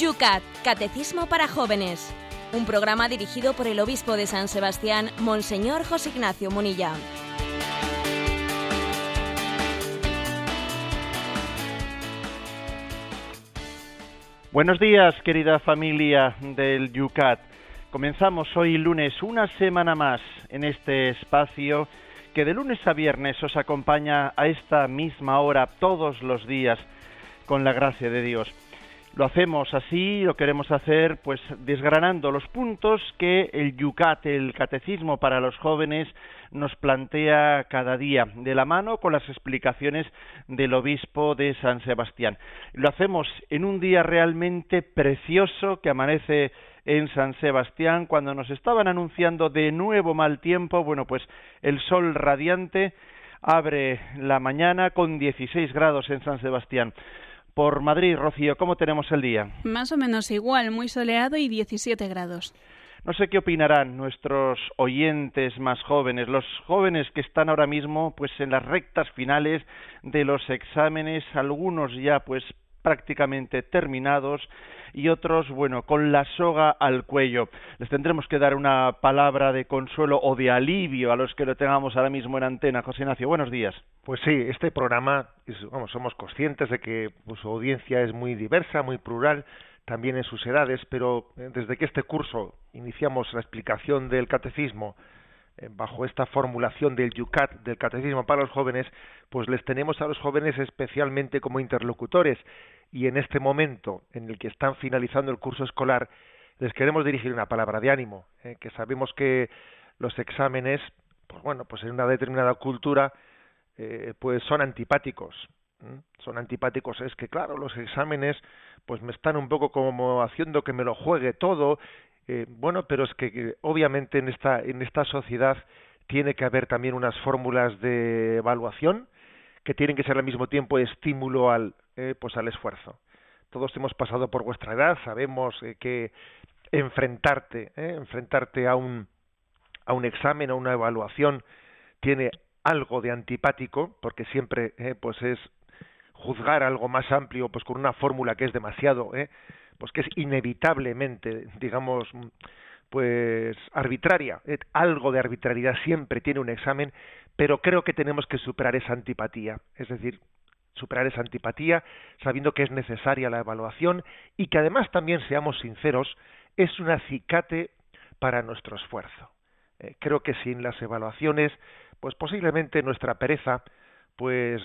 Yucat, Catecismo para Jóvenes. Un programa dirigido por el obispo de San Sebastián, Monseñor José Ignacio Munilla. Buenos días, querida familia del Yucat. Comenzamos hoy lunes una semana más en este espacio que de lunes a viernes os acompaña a esta misma hora todos los días con la gracia de Dios. Lo hacemos así, lo queremos hacer pues desgranando los puntos que el Yucat, el catecismo para los jóvenes, nos plantea cada día, de la mano con las explicaciones del obispo de San Sebastián. Lo hacemos en un día realmente precioso que amanece en San Sebastián, cuando nos estaban anunciando de nuevo mal tiempo, bueno, pues el sol radiante abre la mañana con 16 grados en San Sebastián. Por Madrid, Rocío, ¿cómo tenemos el día? Más o menos igual, muy soleado y 17 grados. No sé qué opinarán nuestros oyentes más jóvenes, los jóvenes que están ahora mismo pues en las rectas finales de los exámenes, algunos ya pues prácticamente terminados y otros, bueno, con la soga al cuello. Les tendremos que dar una palabra de consuelo o de alivio a los que lo tengamos ahora mismo en antena. José Ignacio, buenos días. Pues sí, este programa, vamos, somos conscientes de que pues, su audiencia es muy diversa, muy plural, también en sus edades, pero desde que este curso iniciamos la explicación del catecismo, bajo esta formulación del Yucat, del Catecismo para los jóvenes, pues les tenemos a los jóvenes especialmente como interlocutores. Y en este momento en el que están finalizando el curso escolar, les queremos dirigir una palabra de ánimo, eh, que sabemos que los exámenes, pues bueno, pues en una determinada cultura, eh, pues son antipáticos, son antipáticos, es que claro, los exámenes pues me están un poco como haciendo que me lo juegue todo eh, bueno, pero es que obviamente en esta, en esta sociedad tiene que haber también unas fórmulas de evaluación que tienen que ser al mismo tiempo estímulo al, eh, pues al esfuerzo. Todos hemos pasado por vuestra edad, sabemos eh, que enfrentarte, enfrentarte a un, a un examen, a una evaluación, tiene algo de antipático, porque siempre pues es juzgar algo más amplio pues con una fórmula que es demasiado eh, pues que es inevitablemente, digamos, pues arbitraria. Algo de arbitrariedad siempre tiene un examen, pero creo que tenemos que superar esa antipatía. Es decir, superar esa antipatía sabiendo que es necesaria la evaluación y que además también seamos sinceros, es un acicate para nuestro esfuerzo. Eh, creo que sin las evaluaciones, pues posiblemente nuestra pereza pues,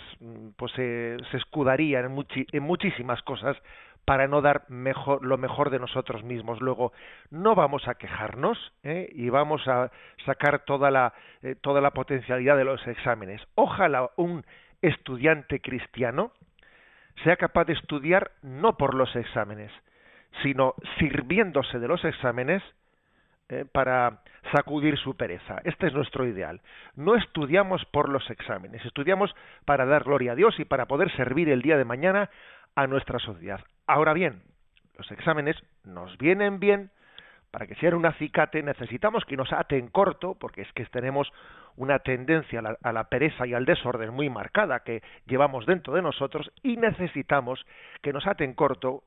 pues se escudaría en, en muchísimas cosas para no dar mejor, lo mejor de nosotros mismos. Luego, no vamos a quejarnos ¿eh? y vamos a sacar toda la, eh, toda la potencialidad de los exámenes. Ojalá un estudiante cristiano sea capaz de estudiar no por los exámenes, sino sirviéndose de los exámenes ¿eh? para sacudir su pereza. Este es nuestro ideal. No estudiamos por los exámenes, estudiamos para dar gloria a Dios y para poder servir el día de mañana a nuestra sociedad. Ahora bien, los exámenes nos vienen bien para que sea un acicate, necesitamos que nos aten corto, porque es que tenemos una tendencia a la, a la, pereza y al desorden muy marcada que llevamos dentro de nosotros y necesitamos que nos aten corto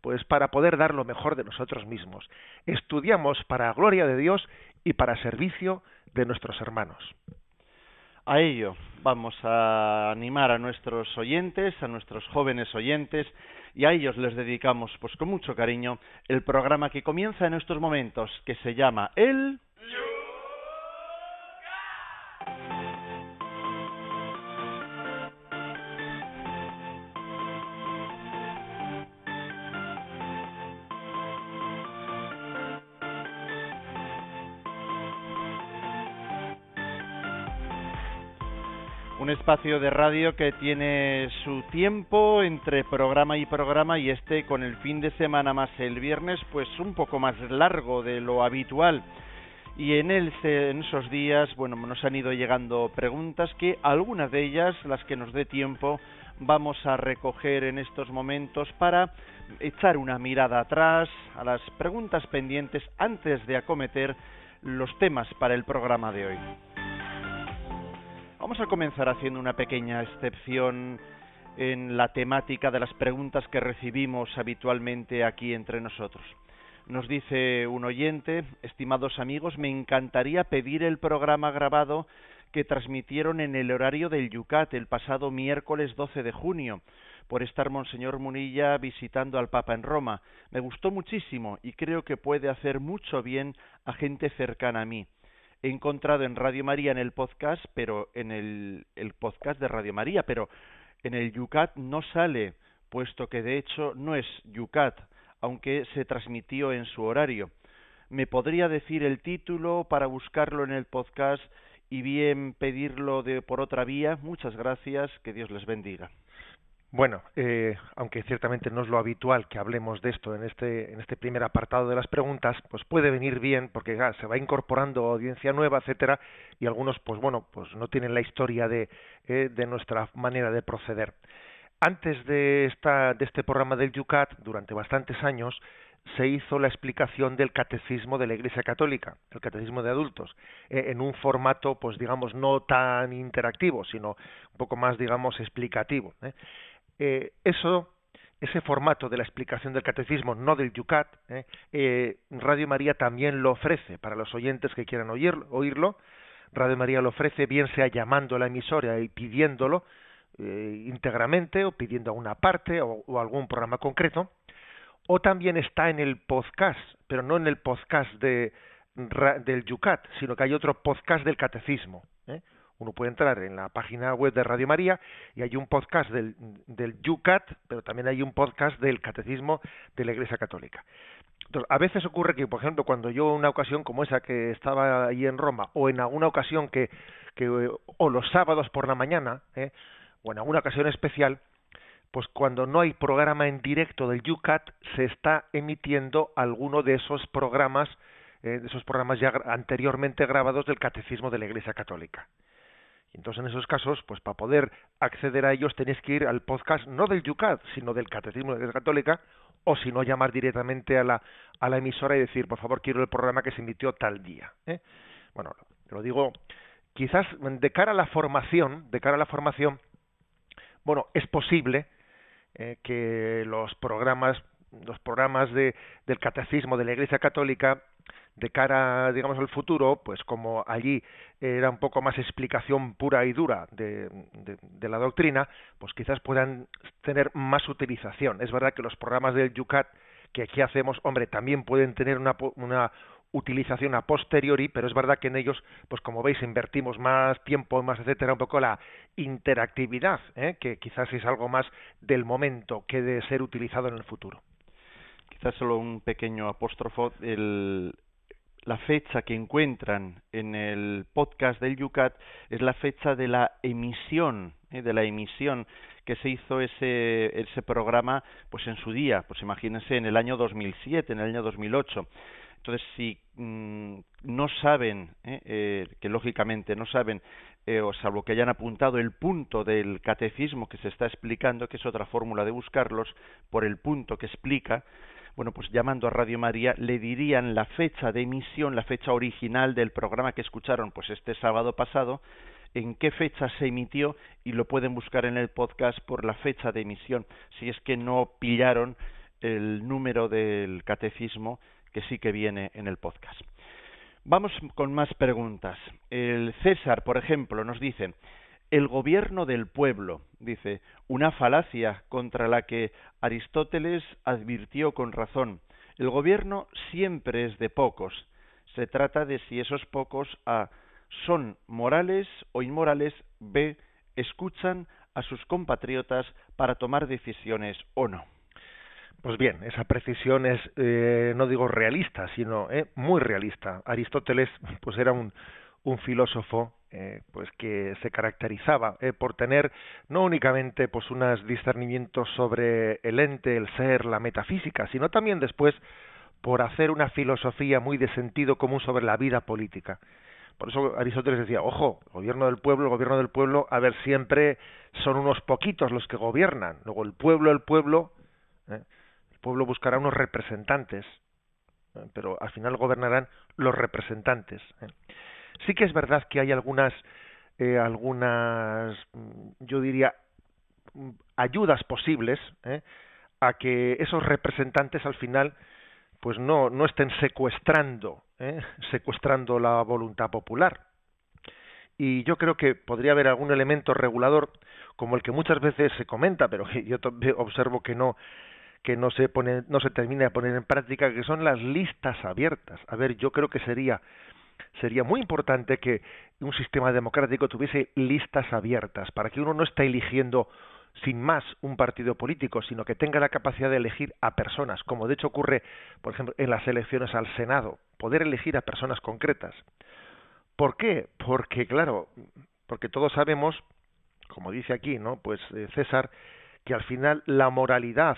pues para poder dar lo mejor de nosotros mismos. Estudiamos para gloria de Dios y para servicio de nuestros hermanos. A ello vamos a animar a nuestros oyentes, a nuestros jóvenes oyentes, y a ellos les dedicamos, pues con mucho cariño, el programa que comienza en estos momentos, que se llama El... espacio de radio que tiene su tiempo entre programa y programa y este con el fin de semana más el viernes pues un poco más largo de lo habitual y en, el, en esos días bueno nos han ido llegando preguntas que algunas de ellas las que nos dé tiempo vamos a recoger en estos momentos para echar una mirada atrás a las preguntas pendientes antes de acometer los temas para el programa de hoy. Vamos a comenzar haciendo una pequeña excepción en la temática de las preguntas que recibimos habitualmente aquí entre nosotros. Nos dice un oyente, estimados amigos, me encantaría pedir el programa grabado que transmitieron en el horario del Yucat el pasado miércoles 12 de junio, por estar Monseñor Munilla visitando al Papa en Roma. Me gustó muchísimo y creo que puede hacer mucho bien a gente cercana a mí. He encontrado en Radio María en el podcast, pero en el, el podcast de Radio María, pero en el Yucat no sale, puesto que de hecho no es Yucat, aunque se transmitió en su horario. ¿Me podría decir el título para buscarlo en el podcast y bien pedirlo de, por otra vía? Muchas gracias, que Dios les bendiga. Bueno, eh, aunque ciertamente no es lo habitual que hablemos de esto en este, en este primer apartado de las preguntas, pues puede venir bien porque se va incorporando audiencia nueva, etcétera, y algunos, pues bueno, pues no tienen la historia de, eh, de nuestra manera de proceder. Antes de, esta, de este programa del Yucat, durante bastantes años, se hizo la explicación del catecismo de la Iglesia Católica, el catecismo de adultos, eh, en un formato, pues digamos, no tan interactivo, sino un poco más, digamos, explicativo. ¿eh? Eh, eso, ese formato de la explicación del catecismo, no del Yucat, Radio María también lo ofrece para los oyentes que quieran oírlo. Radio María lo ofrece, bien sea llamando a la emisora y pidiéndolo, eh, íntegramente o pidiendo una parte o, algún programa concreto, o también está en el podcast, pero no en el podcast de, del Yucat, sino que hay otro podcast del catecismo. Uno puede entrar en la página web de Radio María y hay un podcast del, del Yucat, pero también hay un podcast del catecismo de la Iglesia Católica. Entonces, a veces ocurre que, por ejemplo, cuando yo una ocasión como esa que estaba ahí en Roma, o en alguna ocasión que, que o los sábados por la mañana, ¿eh? o en alguna ocasión especial, pues cuando no hay programa en directo del UCAT, se está emitiendo alguno de esos programas, eh, de esos programas ya anteriormente grabados del Catecismo de la Iglesia Católica. Entonces en esos casos, pues para poder acceder a ellos tenéis que ir al podcast no del UCAT, sino del Catecismo de la Iglesia Católica, o si no llamar directamente a la, a la emisora y decir, por favor, quiero el programa que se emitió tal día. ¿eh? Bueno, lo digo, quizás de cara a la formación, de cara a la formación, bueno, es posible eh, que los programas, los programas de, del catecismo de la Iglesia Católica de cara, digamos, al futuro, pues como allí era un poco más explicación pura y dura de, de, la doctrina, pues quizás puedan tener más utilización. Es verdad que los programas del Yucat que aquí hacemos, hombre, también pueden tener una, una, utilización a posteriori, pero es verdad que en ellos, pues como veis, invertimos más tiempo, más etcétera, un poco la interactividad, ¿eh? que quizás es algo más del momento que de ser utilizado en el futuro. Quizás solo un pequeño apóstrofo, el, la fecha que encuentran en el podcast del Yucat es la fecha de la emisión, ¿eh? de la emisión que se hizo ese, ese programa pues en su día, pues imagínense en el año 2007, en el año 2008 entonces, si mm, no saben, ¿eh? Eh, que lógicamente no saben, eh, o salvo que hayan apuntado el punto del catecismo que se está explicando, que es otra fórmula de buscarlos, por el punto que explica, bueno, pues llamando a Radio María le dirían la fecha de emisión, la fecha original del programa que escucharon, pues este sábado pasado, en qué fecha se emitió y lo pueden buscar en el podcast por la fecha de emisión, si es que no pillaron el número del catecismo que sí que viene en el podcast. Vamos con más preguntas. El César, por ejemplo, nos dice, el gobierno del pueblo, dice, una falacia contra la que Aristóteles advirtió con razón. El gobierno siempre es de pocos. Se trata de si esos pocos A son morales o inmorales, B escuchan a sus compatriotas para tomar decisiones o no. Pues bien, esa precisión es, eh, no digo realista, sino eh, muy realista. Aristóteles, pues era un, un filósofo, eh, pues que se caracterizaba eh, por tener no únicamente pues unos discernimientos sobre el ente, el ser, la metafísica, sino también después por hacer una filosofía muy de sentido común sobre la vida política. Por eso Aristóteles decía, ojo, el gobierno del pueblo, el gobierno del pueblo, a ver, siempre son unos poquitos los que gobiernan. Luego el pueblo, el pueblo, ¿eh? pueblo buscará unos representantes, ¿eh? pero al final gobernarán los representantes. Sí que es verdad que hay algunas, eh, algunas, mm, yo diría, mm, ayudas posibles ¿eh? a que esos representantes al final pues no, no estén secuestrando, ¿eh? secuestrando la voluntad popular. Y yo creo que podría haber algún elemento regulador como el que muchas veces se comenta, pero yo observo que no que no se pone, no se termina de poner en práctica, que son las listas abiertas. A ver, yo creo que sería sería muy importante que un sistema democrático tuviese listas abiertas para que uno no esté eligiendo sin más un partido político, sino que tenga la capacidad de elegir a personas, como de hecho ocurre, por ejemplo, en las elecciones al Senado, poder elegir a personas concretas. ¿Por qué? Porque, claro, porque todos sabemos, como dice aquí, ¿no? Pues eh, César, que al final la moralidad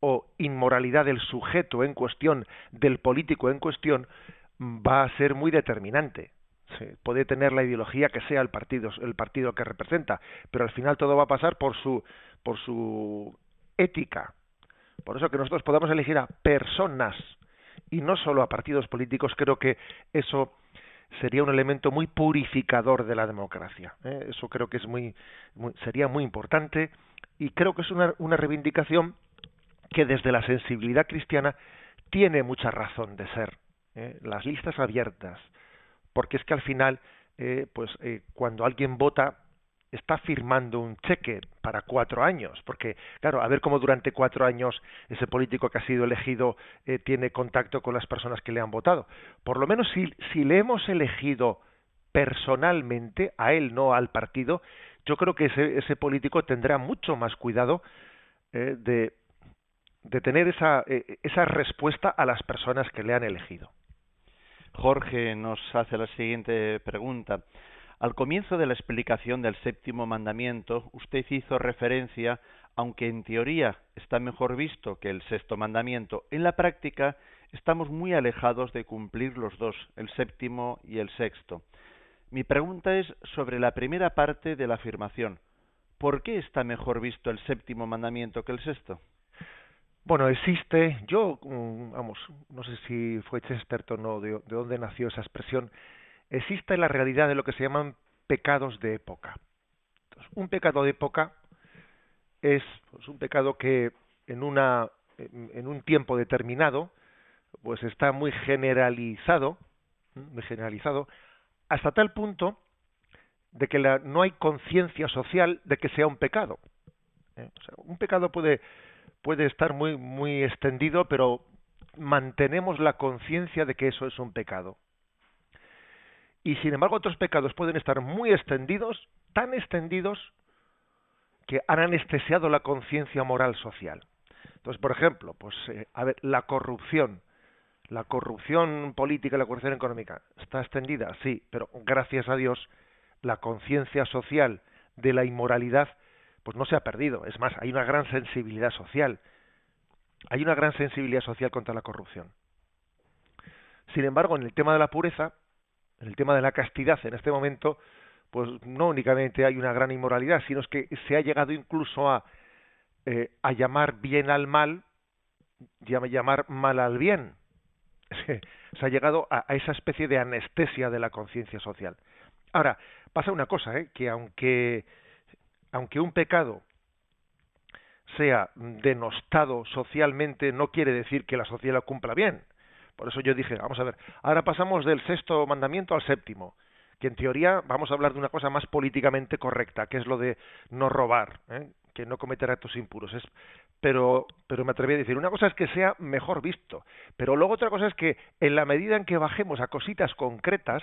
o inmoralidad del sujeto en cuestión, del político en cuestión, va a ser muy determinante puede tener la ideología que sea el partido, el partido que representa, pero al final todo va a pasar por su, por su ética. Por eso que nosotros podamos elegir a personas y no solo a partidos políticos, creo que eso sería un elemento muy purificador de la democracia. ¿eh? Eso creo que es muy, sería muy importante y creo que es una, una reivindicación que desde la sensibilidad cristiana tiene mucha razón de ser. ¿Eh? Las listas abiertas, porque es que al final, eh, pues eh, cuando alguien vota está firmando un cheque para cuatro años, porque claro, a ver cómo durante cuatro años ese político que ha sido elegido tiene contacto con las personas que le han votado. Por lo menos si, si le hemos elegido personalmente, a él no al partido, yo creo que ese, ese político tendrá mucho más cuidado de, de tener esa, esa respuesta a las personas que le han elegido. Jorge nos hace la siguiente pregunta. Al comienzo de la explicación del séptimo mandamiento, usted hizo referencia, aunque en teoría está mejor visto que el sexto mandamiento, en la práctica estamos muy alejados de cumplir los dos, el séptimo y el sexto. Mi pregunta es sobre la primera parte de la afirmación. ¿Por qué está mejor visto el séptimo mandamiento que el sexto? Bueno, existe, yo, mm, vamos, no sé si fue Chesterton o de, de dónde nació esa expresión, existe la realidad de lo que se llaman pecados de época. un pecado de época es pues, un pecado que en, una, en un tiempo determinado pues está muy generalizado, muy generalizado, hasta tal punto de que la, no hay conciencia social de que sea un pecado. ¿eh? O sea, un pecado puede puede estar muy, muy extendido, pero mantenemos la conciencia de que eso es un pecado. Y sin embargo otros pecados pueden estar muy extendidos, tan extendidos, que han anestesiado la conciencia moral social. Entonces, por ejemplo, pues eh, a ver, la corrupción, la corrupción política la corrupción económica está extendida, sí, pero gracias a Dios la conciencia social de la inmoralidad pues no se ha perdido. Es más, hay una gran sensibilidad social. Hay una gran sensibilidad social contra la corrupción. Sin embargo, en el tema de la pureza, en el tema de la castidad, en este momento, pues no únicamente hay una gran inmoralidad, sino que se ha llegado incluso a, eh, a llamar bien al mal llamar mal al bien. se ha llegado a, a, esa especie de anestesia de la conciencia social. Ahora, pasa una cosa, ¿eh? que aunque aunque un pecado sea denostado socialmente, no quiere decir que la sociedad lo cumpla bien. Por eso yo dije, vamos a ver, ahora pasamos del sexto mandamiento al séptimo, que en teoría vamos a hablar de una cosa más políticamente correcta, que es lo de no robar, ¿eh? que no cometer actos impuros. Es, pero, pero me atreví a decir, una cosa es que sea mejor visto, pero luego otra cosa es que en la medida en que bajemos a cositas concretas,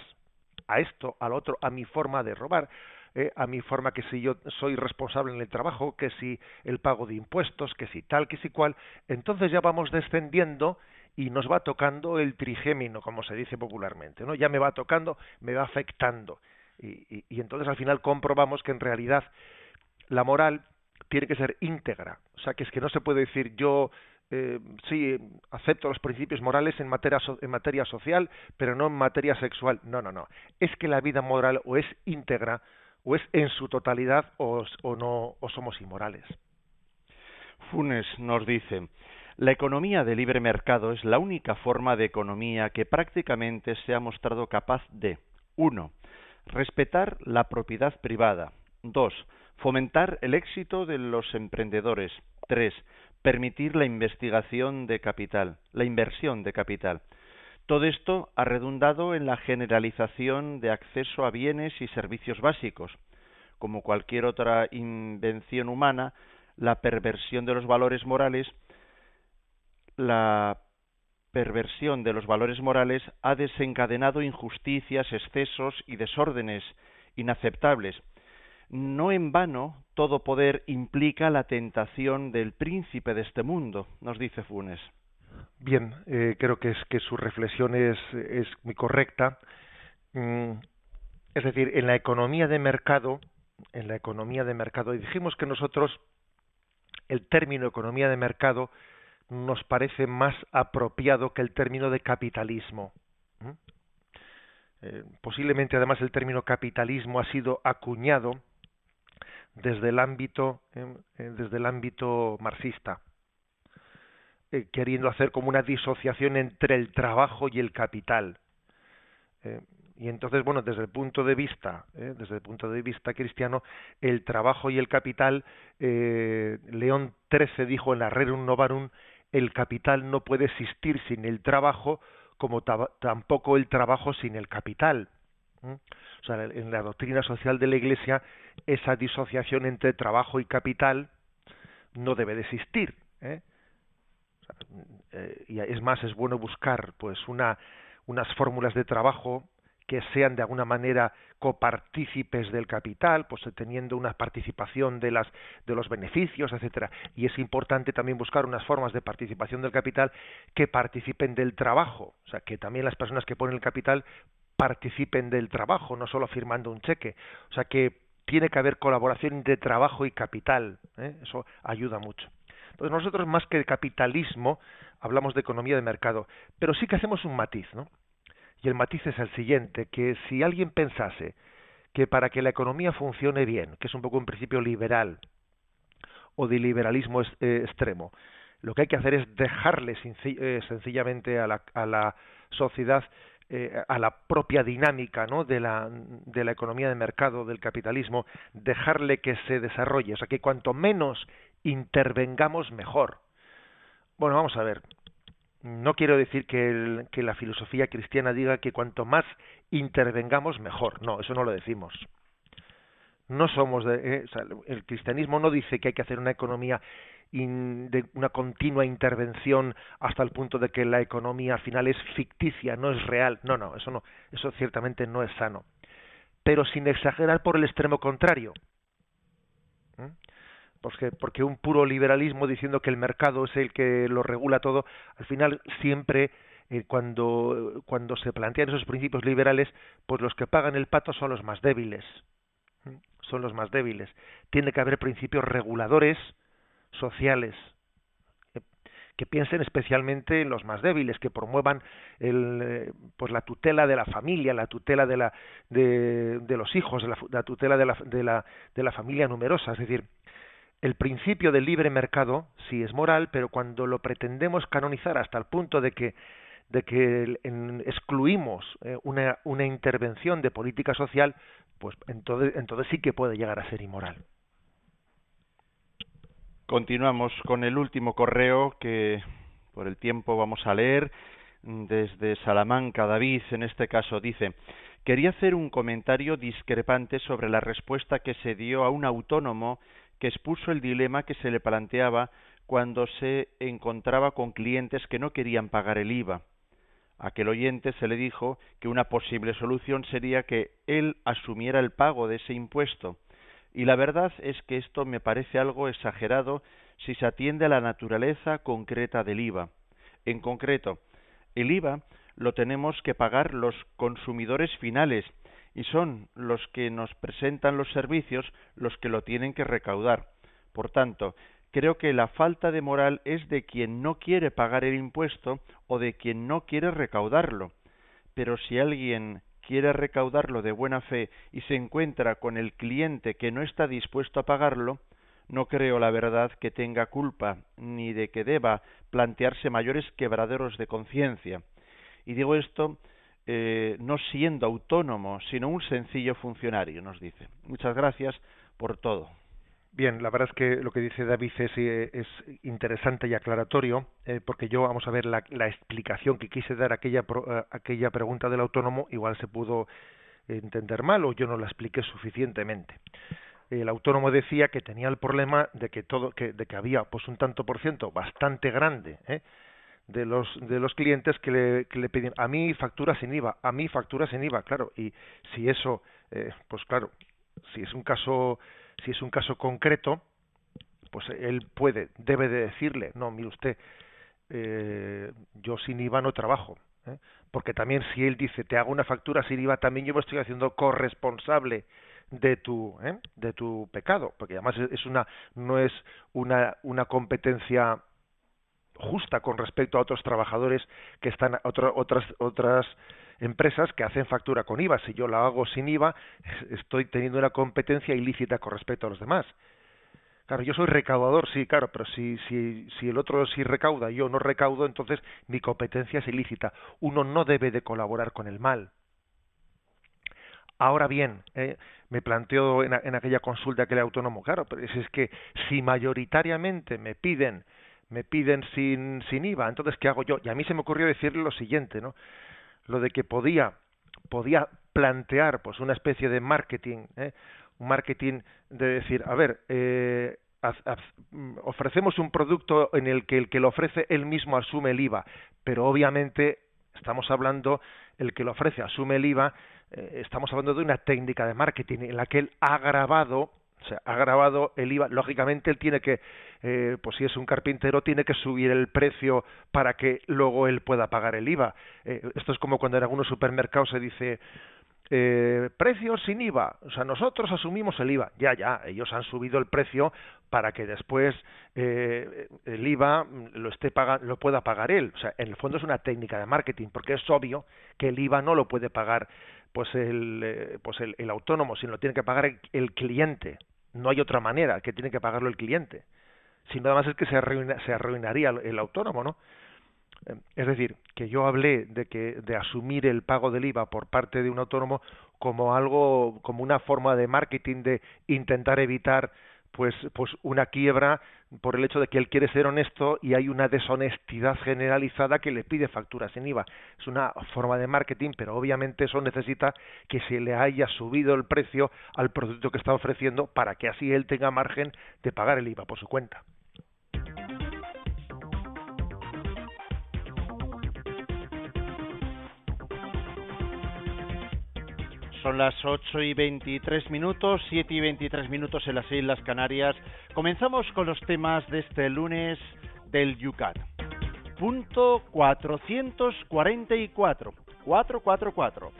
a esto, al otro, a mi forma de robar, eh, a mi forma que si yo soy responsable en el trabajo, que si el pago de impuestos, que si tal, que si cual, entonces ya vamos descendiendo y nos va tocando el trigémino, como se dice popularmente, ¿no? Ya me va tocando, me va afectando. Y, y, entonces al final comprobamos que en realidad la moral tiene que ser íntegra. O sea, que es que no se puede decir yo eh, sí acepto los principios morales en materia, en materia social, pero no en materia sexual. No, no, no. Es que la vida moral o es íntegra o es en su totalidad o, no o somos inmorales. Funes nos dice la economía de libre mercado es la única forma de economía que prácticamente se ha mostrado capaz de 1. Respetar la propiedad privada. 2. Fomentar el éxito de los emprendedores. Tres, permitir la investigación de capital, la inversión de capital. Todo esto ha redundado en la generalización de acceso a bienes y servicios básicos. Como cualquier otra invención humana, la perversión de los valores morales, la perversión de los valores morales ha desencadenado injusticias, excesos y desórdenes inaceptables. No en vano todo poder implica la tentación del príncipe de este mundo, nos dice Funes. Bien, eh, creo que es que su reflexión es, muy correcta. Mm, es decir, en la economía de mercado, en la economía de mercado, y dijimos que nosotros el término economía de mercado nos parece más apropiado que el término de capitalismo. Eh, posiblemente además el término capitalismo ha sido acuñado desde el ámbito eh, desde el ámbito marxista eh, queriendo hacer como una disociación entre el trabajo y el capital. Eh, y entonces, bueno, desde el punto de vista, eh, desde el punto de vista cristiano, el trabajo y el capital, León XIII dijo en la Rerum Novarum, el capital no puede existir sin el trabajo, como tampoco el trabajo sin el capital. O sea, en la doctrina social de la Iglesia, esa disociación entre trabajo y capital no debe de existir. ¿eh? Eh, y es más, es bueno buscar pues una, unas fórmulas de trabajo que sean de alguna manera copartícipes del capital, pues teniendo una participación de las de los beneficios, etcétera. Y es importante también buscar unas formas de participación del capital que participen del trabajo, o sea, que también las personas que ponen el capital participen del trabajo, no solo firmando un cheque. O sea, que tiene que haber colaboración entre trabajo y capital. ¿eh? Eso ayuda mucho. Entonces nosotros más que de capitalismo hablamos de economía de mercado, pero sí que hacemos un matiz, ¿no? Y el matiz es el siguiente, que si alguien pensase que para que la economía funcione bien, que es un poco un principio liberal o de liberalismo eh, extremo, lo que hay que hacer es dejarle eh, sencillamente a la, sociedad eh, a la propia dinámica ¿no? de, la, de la economía de mercado, del capitalismo, dejarle que se desarrolle. O sea, que cuanto menos intervengamos mejor. Bueno, vamos a ver. No quiero decir que, la filosofía cristiana diga que cuanto más intervengamos mejor. No, eso no lo decimos. No somos de, eh, el cristianismo no dice que hay que hacer una economía de una continua intervención hasta el punto de que la economía al final es ficticia, no es real. No, no, eso no, eso ciertamente no es sano. Pero sin exagerar por el extremo contrario. Porque, porque un puro liberalismo diciendo que el mercado es el que lo regula todo, al final siempre eh, cuando, se plantean esos principios liberales, pues los que pagan el pato son los más débiles, son los más débiles. Tiene que haber principios reguladores sociales eh, que piensen especialmente en los más débiles, que promuevan el, eh, pues la tutela de la familia, la tutela de, la, de los hijos, la, la tutela de la, de, la, de la familia numerosa. Es decir, el principio del libre mercado sí es moral, pero cuando lo pretendemos canonizar hasta el punto de que excluimos eh, una, una intervención de política social, pues entonces, entonces sí que puede llegar a ser inmoral. Continuamos con el último correo que por el tiempo vamos a leer desde Salamanca. David, en este caso, dice Quería hacer un comentario discrepante sobre la respuesta que se dio a un autónomo que expuso el dilema que se le planteaba cuando se encontraba con clientes que no querían pagar el IVA. Aquel oyente se le dijo que una posible solución sería que él asumiera el pago de ese impuesto, y la verdad es que esto me parece algo exagerado si se atiende a la naturaleza concreta del IVA. En concreto, el IVA lo tenemos que pagar los consumidores finales, y son los que nos presentan los servicios los que lo tienen que recaudar. Por tanto, creo que la falta de moral es de quien no quiere pagar el impuesto o de quien no quiere recaudarlo. Pero si alguien quiere recaudarlo de buena fe y se encuentra con el cliente que no está dispuesto a pagarlo, no creo la verdad que tenga culpa ni de que deba plantearse mayores quebraderos de conciencia. Y digo esto eh, no siendo autónomo, sino un sencillo funcionario, nos dice. Muchas gracias por todo. Bien, la verdad es que lo que dice David es, eh, interesante y aclaratorio, eh, porque yo, vamos a ver, la, explicación que quise dar a aquella, eh, aquella pregunta del autónomo igual se pudo entender mal o yo no la expliqué suficientemente. El autónomo decía que tenía el problema de que todo, que, de que había pues un tanto por ciento bastante grande de los de los clientes que le, que le pedían a mí factura sin IVA, a mí factura sin IVA, claro, y si eso, pues claro, si es un caso si es un caso concreto, pues él puede, debe de decirle, no, mire usted, eh, yo sin IVA no trabajo, ¿eh? porque también si él dice te hago una factura sin IVA, también yo me estoy haciendo corresponsable de tu ¿eh? de tu pecado, porque además es una no es una una competencia justa con respecto a otros trabajadores que están otras otras empresas que hacen factura con IVA. Si yo la hago sin IVA, estoy teniendo una competencia ilícita con respecto a los demás. Claro, yo soy recaudador, sí, claro, pero si, si, si el otro sí recauda y yo no recaudo, entonces mi competencia es ilícita. Uno no debe de colaborar con el mal. Ahora bien, eh, me planteo en, en, aquella consulta que el autónomo, claro, pero es, es que si mayoritariamente me piden me piden sin, sin IVA, entonces ¿qué hago yo? Y a mí se me ocurrió decirle lo siguiente, ¿no? lo de que podía podía plantear pues una especie de marketing ¿eh? un marketing de decir a ver eh, ofrecemos un producto en el que el que lo ofrece él mismo asume el IVA pero obviamente estamos hablando el que lo ofrece asume el IVA eh, estamos hablando de una técnica de marketing en la que él ha grabado o sea, ha grabado el IVA. Lógicamente, él tiene que, eh, pues si es un carpintero, tiene que subir el precio para que luego él pueda pagar el IVA. Eh, esto es como cuando en algunos supermercados se dice, eh, precios sin IVA. O sea, nosotros asumimos el IVA. Ya, ya, ellos han subido el precio para que después eh, el IVA lo, esté lo pueda pagar él. O sea, en el fondo es una técnica de marketing, porque es obvio que el IVA no lo puede pagar pues el, eh, pues el, el autónomo, sino lo tiene que pagar el, cliente. No hay otra manera, que tiene que pagarlo el cliente. Si nada más es que se, se arruinaría el autónomo, ¿no? Eh, es decir, que yo hablé de que de asumir el pago del IVA por parte de un autónomo como algo, como una forma de marketing de intentar evitar pues, pues una quiebra por el hecho de que él quiere ser honesto y hay una deshonestidad generalizada que le pide facturas en IVA. Es una forma de marketing, pero obviamente eso necesita que se le haya subido el precio al producto que está ofreciendo para que así él tenga margen de pagar el IVA por su cuenta. Son las 8 y 23 minutos, 7 y 23 minutos en las Islas Canarias. Comenzamos con los temas de este lunes del Yucat. Punto 444. 444.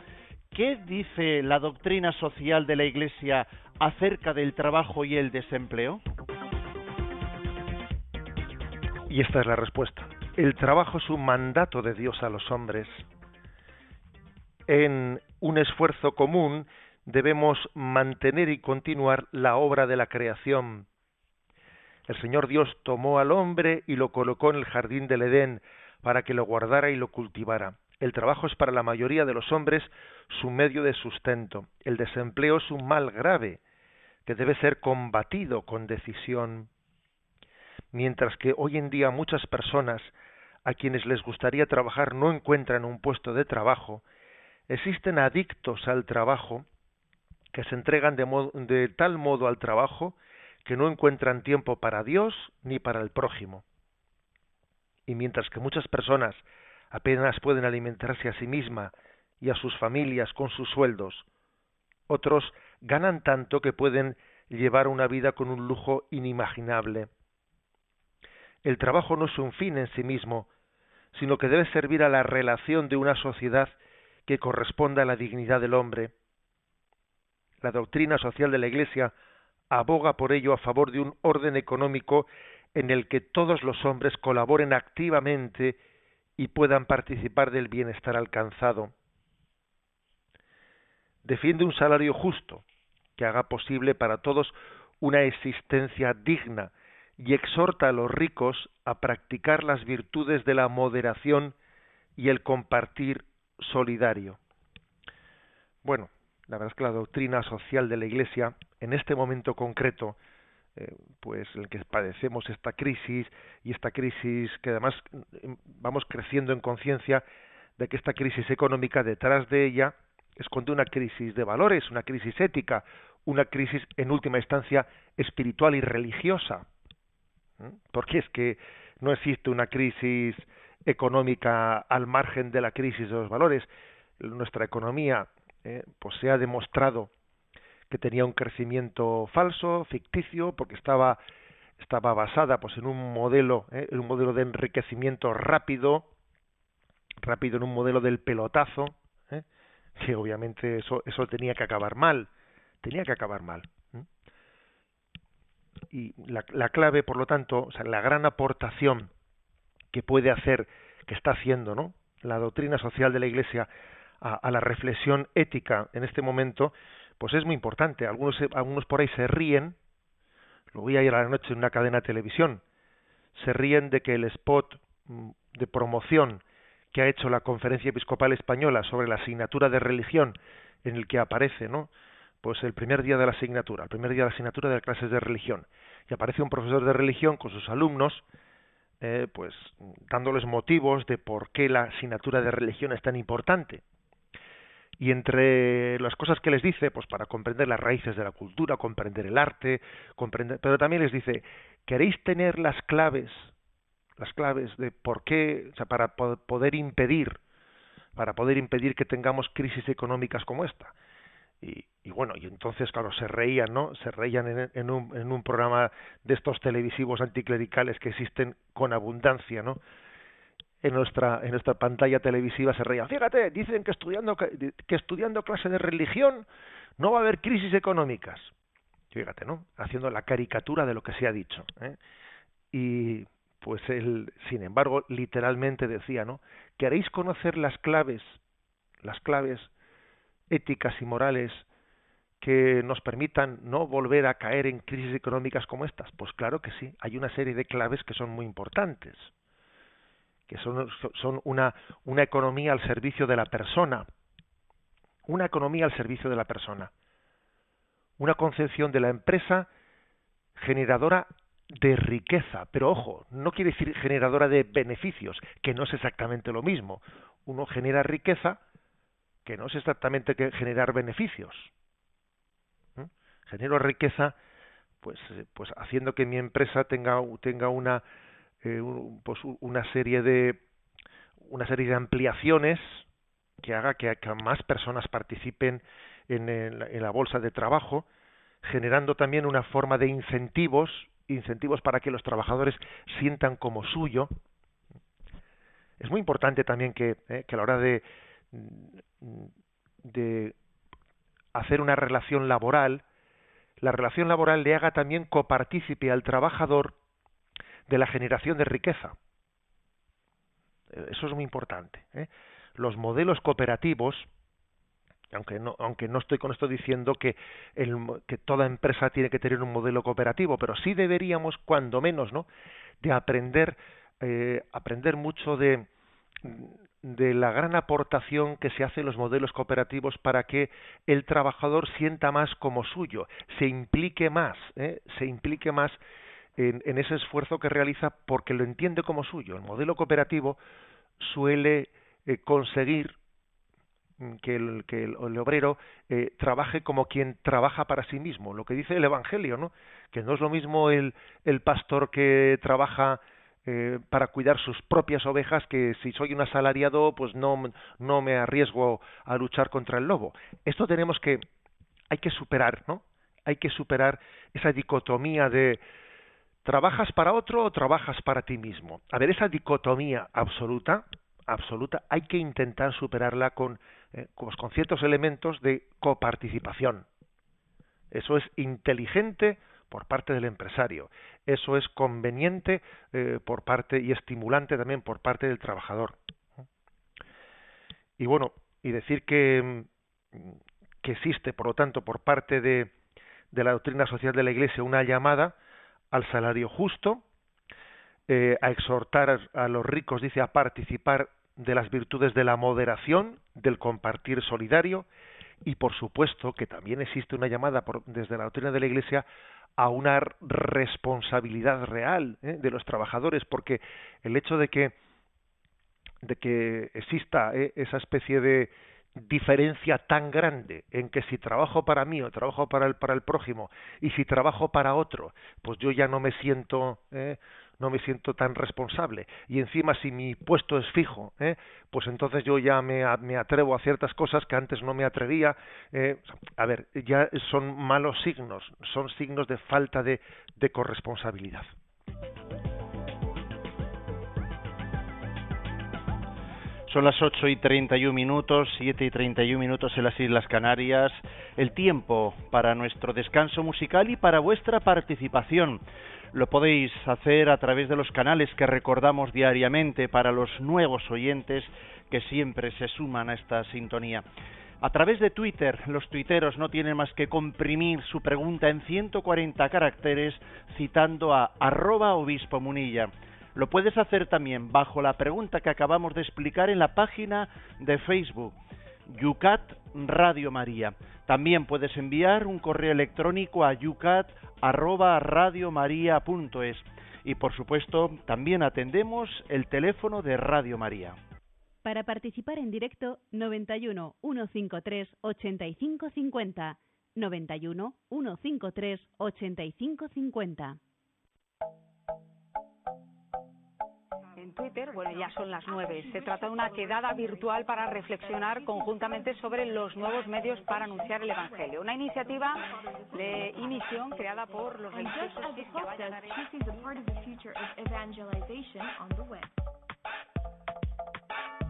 ¿Qué dice la doctrina social de la Iglesia acerca del trabajo y el desempleo? Y esta es la respuesta. El trabajo es un mandato de Dios a los hombres en un esfuerzo común debemos mantener y continuar la obra de la creación. El Señor Dios tomó al hombre y lo colocó en el jardín del Edén para que lo guardara y lo cultivara. El trabajo es para la mayoría de los hombres su medio de sustento. El desempleo es un mal grave que debe ser combatido con decisión. Mientras que hoy en día muchas personas a quienes les gustaría trabajar no encuentran un puesto de trabajo, Existen adictos al trabajo que se entregan de, tal modo al trabajo que no encuentran tiempo para Dios ni para el prójimo. Y mientras que muchas personas apenas pueden alimentarse a sí misma y a sus familias con sus sueldos, otros ganan tanto que pueden llevar una vida con un lujo inimaginable. El trabajo no es un fin en sí mismo, sino que debe servir a la relación de una sociedad que corresponda a la dignidad del hombre. La doctrina social de la Iglesia aboga por ello a favor de un orden económico en el que todos los hombres colaboren activamente y puedan participar del bienestar alcanzado. Defiende un salario justo que haga posible para todos una existencia digna y exhorta a los ricos a practicar las virtudes de la moderación y el compartir solidario. Bueno, la verdad es que la doctrina social de la Iglesia, en este momento concreto, eh, pues el que padecemos esta crisis y esta crisis que además mm, vamos creciendo en conciencia de que esta crisis económica detrás de ella esconde una crisis de valores, una crisis ética, una crisis en última instancia espiritual y religiosa. Porque es que no existe una crisis económica al margen de la crisis de los valores. Nuestra economía eh, pues se ha demostrado que tenía un crecimiento falso, ficticio, porque estaba estaba basada pues en un modelo, ¿eh? en un modelo de enriquecimiento rápido, rápido en un modelo del pelotazo, ¿eh? que obviamente eso eso tenía que acabar mal, tenía que acabar mal. Y la, la clave, por lo tanto, o sea, la gran aportación que puede hacer, que está haciendo, ¿no? La doctrina social de la Iglesia a, la reflexión ética en este momento, pues es muy importante. Algunos, algunos por ahí se ríen, lo voy a ir a la noche en una cadena de televisión, se ríen de que el spot mm, de promoción que ha hecho la Conferencia Episcopal Española sobre la asignatura de religión, en el que aparece, ¿no? Pues el primer día de la asignatura, el primer día de la asignatura de clases de religión, y aparece un profesor de religión con sus alumnos, eh, pues dándoles motivos de por qué la asignatura de religión es tan importante y entre las cosas que les dice, pues para comprender las raíces de la cultura, comprender el arte, comprender, pero también les dice, ¿queréis tener las claves, las claves de por qué, o sea, para poder impedir, para poder impedir que tengamos crisis económicas como esta? Y, y bueno, y entonces, claro, se reían, ¿no? Se reían en, en, un, en un programa de estos televisivos anticlericales que existen con abundancia, ¿no? en nuestra en nuestra pantalla televisiva se reía. Fíjate, dicen que estudiando que estudiando clase de religión no va a haber crisis económicas. Fíjate, ¿no? Haciendo la caricatura de lo que se ha dicho. ¿eh? Y pues él, sin embargo, literalmente decía, ¿no? ¿Queréis conocer las claves, las claves éticas y morales que nos permitan no volver a caer en crisis económicas como estas? Pues claro que sí, hay una serie de claves que son muy importantes que son, son una, una economía al servicio de la persona, una economía al servicio de la persona, una concepción de la empresa generadora de riqueza, pero ojo, no quiere decir generadora de beneficios, que no es exactamente lo mismo. Uno genera riqueza, que no es exactamente que generar beneficios. ¿Mm? Genero riqueza, pues, eh, pues haciendo que mi empresa tenga, tenga una eh, pues una serie de una serie de ampliaciones que haga que, más personas participen en, la bolsa de trabajo, generando también una forma de incentivos, incentivos para que los trabajadores sientan como suyo. Es muy importante también eh, que a la hora de, de hacer una relación laboral, la relación laboral le haga también copartícipe al trabajador de la generación de riqueza. Eso es muy importante. ¿eh? Los modelos cooperativos, aunque no, aunque no estoy con esto diciendo que, el, que toda empresa tiene que tener un modelo cooperativo, pero sí deberíamos, cuando menos, ¿no? de aprender, eh, aprender mucho de, de la gran aportación que se hace en los modelos cooperativos para que el trabajador sienta más como suyo, se implique más, ¿eh? se implique más en, ese esfuerzo que realiza porque lo entiende como suyo. El modelo cooperativo suele eh, conseguir que el, el, obrero eh, trabaje como quien trabaja para sí mismo, lo que dice el Evangelio, ¿no? Que no es lo mismo el, el pastor que trabaja eh, para cuidar sus propias ovejas que si soy un asalariado, pues no, no me arriesgo a luchar contra el lobo. Esto tenemos que, hay que superar, ¿no? Hay que superar esa dicotomía de ¿Trabajas para otro o trabajas para ti mismo? A ver, esa dicotomía absoluta, absoluta, hay que intentar superarla con, eh, pues, con ciertos elementos de coparticipación. Eso es inteligente por parte del empresario. Eso es conveniente eh, por parte y estimulante también por parte del trabajador. Y bueno, y decir que, que existe, por lo tanto, por parte de, de la doctrina social de la Iglesia una llamada al salario justo, eh, a exhortar a los ricos, dice, a participar de las virtudes de la moderación, del compartir solidario, y por supuesto que también existe una llamada por, desde la doctrina de la Iglesia a una responsabilidad real ¿eh? de los trabajadores, porque el hecho de que de que exista ¿eh? esa especie de diferencia tan grande en que si trabajo para mí o trabajo para el para el prójimo y si trabajo para otro, pues yo ya no me siento ¿eh? No me siento tan responsable y encima si mi puesto es fijo ¿eh? pues entonces yo ya me, me, atrevo a ciertas cosas que antes no me atrevía eh, a ver ya son malos signos son signos de falta de, de corresponsabilidad Son las 8 y 31 minutos, 7 y 31 minutos en las Islas Canarias. El tiempo para nuestro descanso musical y para vuestra participación. Lo podéis hacer a través de los canales que recordamos diariamente para los nuevos oyentes que siempre se suman a esta sintonía. A través de Twitter, los tuiteros no tienen más que comprimir su pregunta en 140 caracteres citando a arroba obispo munilla. Lo puedes hacer también bajo la pregunta que acabamos de explicar en la página de Facebook, Yucat Radio María. También puedes enviar un correo electrónico a yucat@radiomaria.es y por supuesto también atendemos el teléfono de Radio María. Para participar en directo 91 153 8550 91 153 8550 Twitter, bueno, ya son las nueve. Se trata de una quedada virtual para reflexionar conjuntamente sobre los nuevos medios para anunciar el Evangelio. Una iniciativa de emisión creada por los religiosos que vayan a...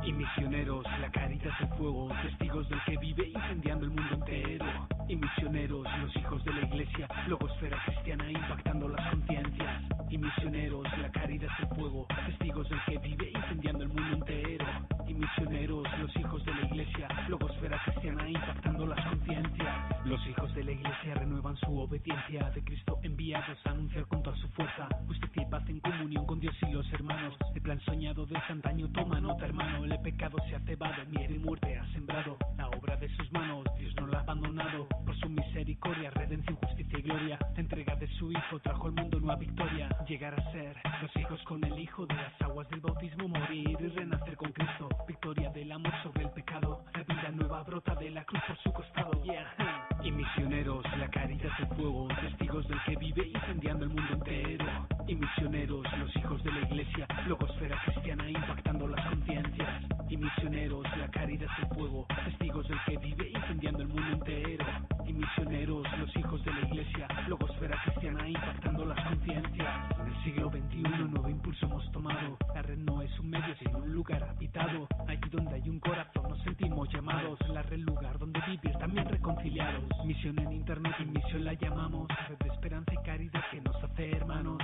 Y misioneros, la caridad es fuego, testigos del que vive incendiando el mundo entero. Y misioneros, los hijos de la iglesia, logosfera cristiana impactando las conciencias. Y misioneros, la caridad es fuego, testigos del que vive incendiando el mundo entero. Y misioneros, los hijos de la iglesia, logosfera cristiana impactando las conciencias. Los hijos de la iglesia renuevan su obediencia de Cristo enviados a anunciar con toda su fuerza justicia y paz en comunión con Dios y los hermanos. El plan soñado de antaño toma nota, hermano. El pecado se ha cebado, miedo y muerte ha sembrado. La obra de sus manos, Dios no la ha abandonado. Por su misericordia, redención, justicia y gloria. La entrega de su Hijo trajo al mundo nueva victoria. Llegar a ser los hijos con el Hijo de las aguas del bautismo, morir y renacer con Cristo. Victoria del amor sobre el pecado. La vida nueva brota de la cruz por su costado. Yeah. Y misioneros, la caridad es el fuego, testigos del que vive incendiando el mundo entero. Y misioneros, los hijos de la iglesia, logosfera cristiana impactando las conciencias. Y misioneros, la caridad es el fuego, testigos del que vive incendiando el mundo entero. Y misioneros, los hijos de la iglesia, logosfera cristiana impactando las conciencias. En el siglo XXI nuevo impulso hemos tomado. La red no es un medio sino un lugar habitado. Allí donde hay un corazón nos sentimos llamados. La red lugar donde vivir también reconciliados. Misión en internet y misión la llamamos. Red de esperanza y caridad que nos hace hermanos.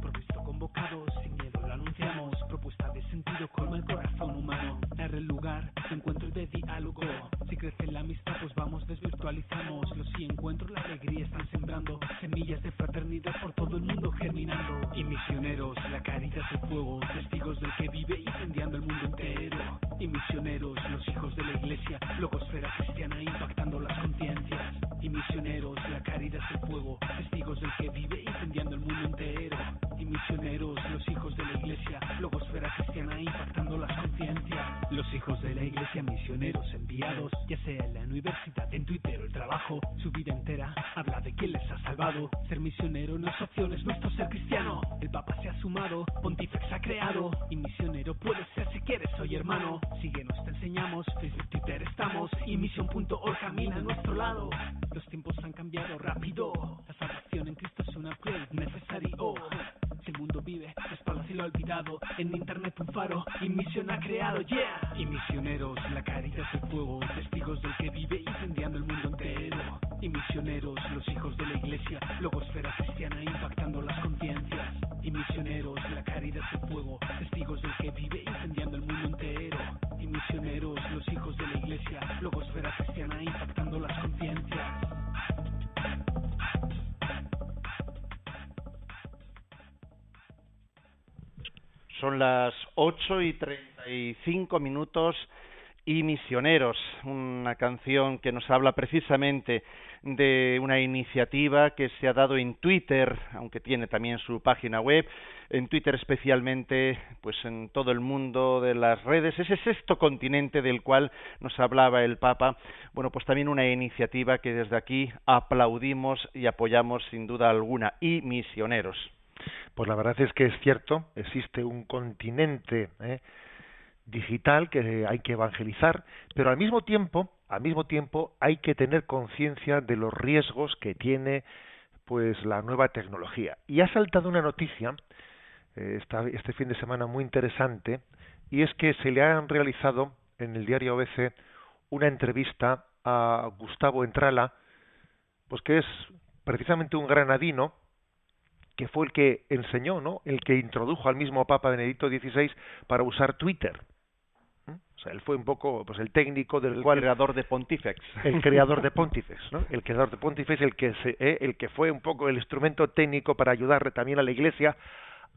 Por Cristo convocados, sin miedo lo anunciamos. Propuesta de sentido colma el corazón humano. La red lugar, encuentro de diálogo. Si crece la amistad, pues vamos desvirtualizamos. Los sí encuentros, la alegría están sembrando. Semillas de fraternidad por todo el mundo germinando. Y misioneros, la caridad es el fuego. Testigos del que vive incendiando el mundo entero. Y misioneros, los hijos de la iglesia. Logosfera cristiana impactando las conciencias. Y misioneros, la caridad es el fuego. Testigos del que vive incendiando el mundo entero. Y misioneros, los hijos de la iglesia. Logosfera cristiana impactando las conciencias. Los hijos de la iglesia, misioneros enviados. Ya sea en la universidad, en Twitter o el trabajo. Su vida entera habla de quién les ha salvado. Ser misionero no es opción, es nuestro ser cristiano. El Papa se ha sumado, Pontifex ha creado. Y misionero puedes ser si quieres, soy hermano. Síguenos, te enseñamos. Facebook, Twitter estamos. Y misión.org camina a nuestro lado. Los tiempos han cambiado rápido. La salvación en Cristo es un upgrade necesario. El mundo vive, espaldas y lo olvidado. En internet un faro misión ha creado, yeah. Y misioneros, la caridad es el fuego. Testigos del que vive incendiando el mundo entero. Y misioneros, los hijos de la iglesia. Logosfera cristiana impactando las conciencias. Y misioneros, la caridad es el fuego. Testigos del que vive Son las 8 y 35 minutos y Misioneros, una canción que nos habla precisamente de una iniciativa que se ha dado en Twitter, aunque tiene también su página web, en Twitter especialmente, pues en todo el mundo de las redes, ese sexto continente del cual nos hablaba el Papa, bueno, pues también una iniciativa que desde aquí aplaudimos y apoyamos sin duda alguna, y misioneros. Pues la verdad es que es cierto, existe un continente ¿eh? digital que hay que evangelizar, pero al mismo tiempo, al mismo tiempo hay que tener conciencia de los riesgos que tiene pues la nueva tecnología. Y ha saltado una noticia eh, este fin de semana muy interesante y es que se le han realizado en el diario ABC una entrevista a Gustavo Entrala, pues que es precisamente un granadino que fue el que enseñó, ¿no? El que introdujo al mismo Papa Benedicto XVI para usar Twitter. O sea, él fue un poco pues el técnico del el cual creador de Pontifex. El creador de Pontifex, ¿no? El creador de Pontifex, el que se, eh, el que fue un poco el instrumento técnico para ayudarle también a la Iglesia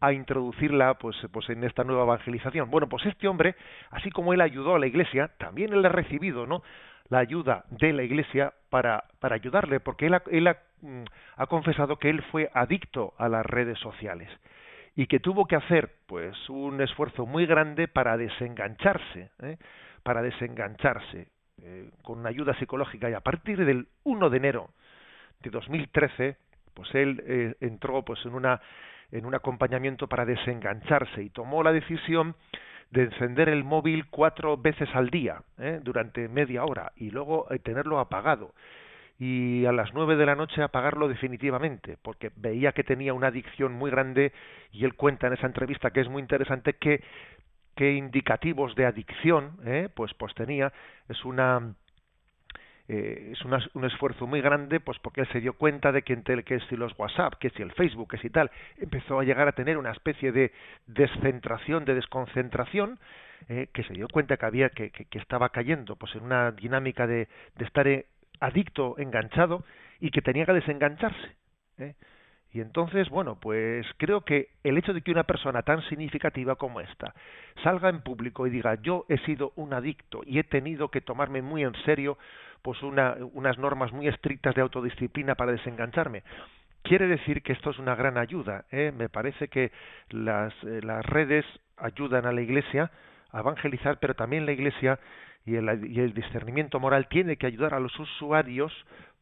a introducirla pues pues en esta nueva evangelización. Bueno, pues este hombre, así como él ayudó a la Iglesia, también él ha recibido, ¿no? La ayuda de la Iglesia para, para ayudarle, porque él, ha, él mm, ha, confesado que él fue adicto a las redes sociales y que tuvo que hacer pues un esfuerzo muy grande para desengancharse, ¿eh? para desengancharse eh, con una ayuda psicológica y a partir del 1 de enero de 2013 pues él eh, entró pues en una en un acompañamiento para desengancharse y tomó la decisión de encender el móvil cuatro veces al día ¿eh? durante media hora y luego eh, tenerlo apagado y a las nueve de la noche apagarlo definitivamente porque veía que tenía una adicción muy grande y él cuenta en esa entrevista que es muy interesante que qué indicativos de adicción ¿eh? pues pues tenía es una eh, es un esfuerzo muy grande, pues porque él se dio cuenta de que, entre, que si los WhatsApp, que si el Facebook, que si tal, empezó a llegar a tener una especie de descentración, de desconcentración, eh, que se dio cuenta que había que, que, estaba cayendo, pues en una dinámica de, de estar eh, adicto, enganchado, y que tenía que desengancharse. ¿eh? Y entonces, bueno, pues creo que el hecho de que una persona tan significativa como esta salga en público y diga yo he sido un adicto y he tenido que tomarme muy en serio pues una, unas normas muy estrictas de autodisciplina para desengancharme, quiere decir que esto es una gran ayuda. ¿eh? Me parece que las, eh, redes ayudan a la Iglesia a evangelizar, pero también la Iglesia y el, discernimiento moral tiene que ayudar a los usuarios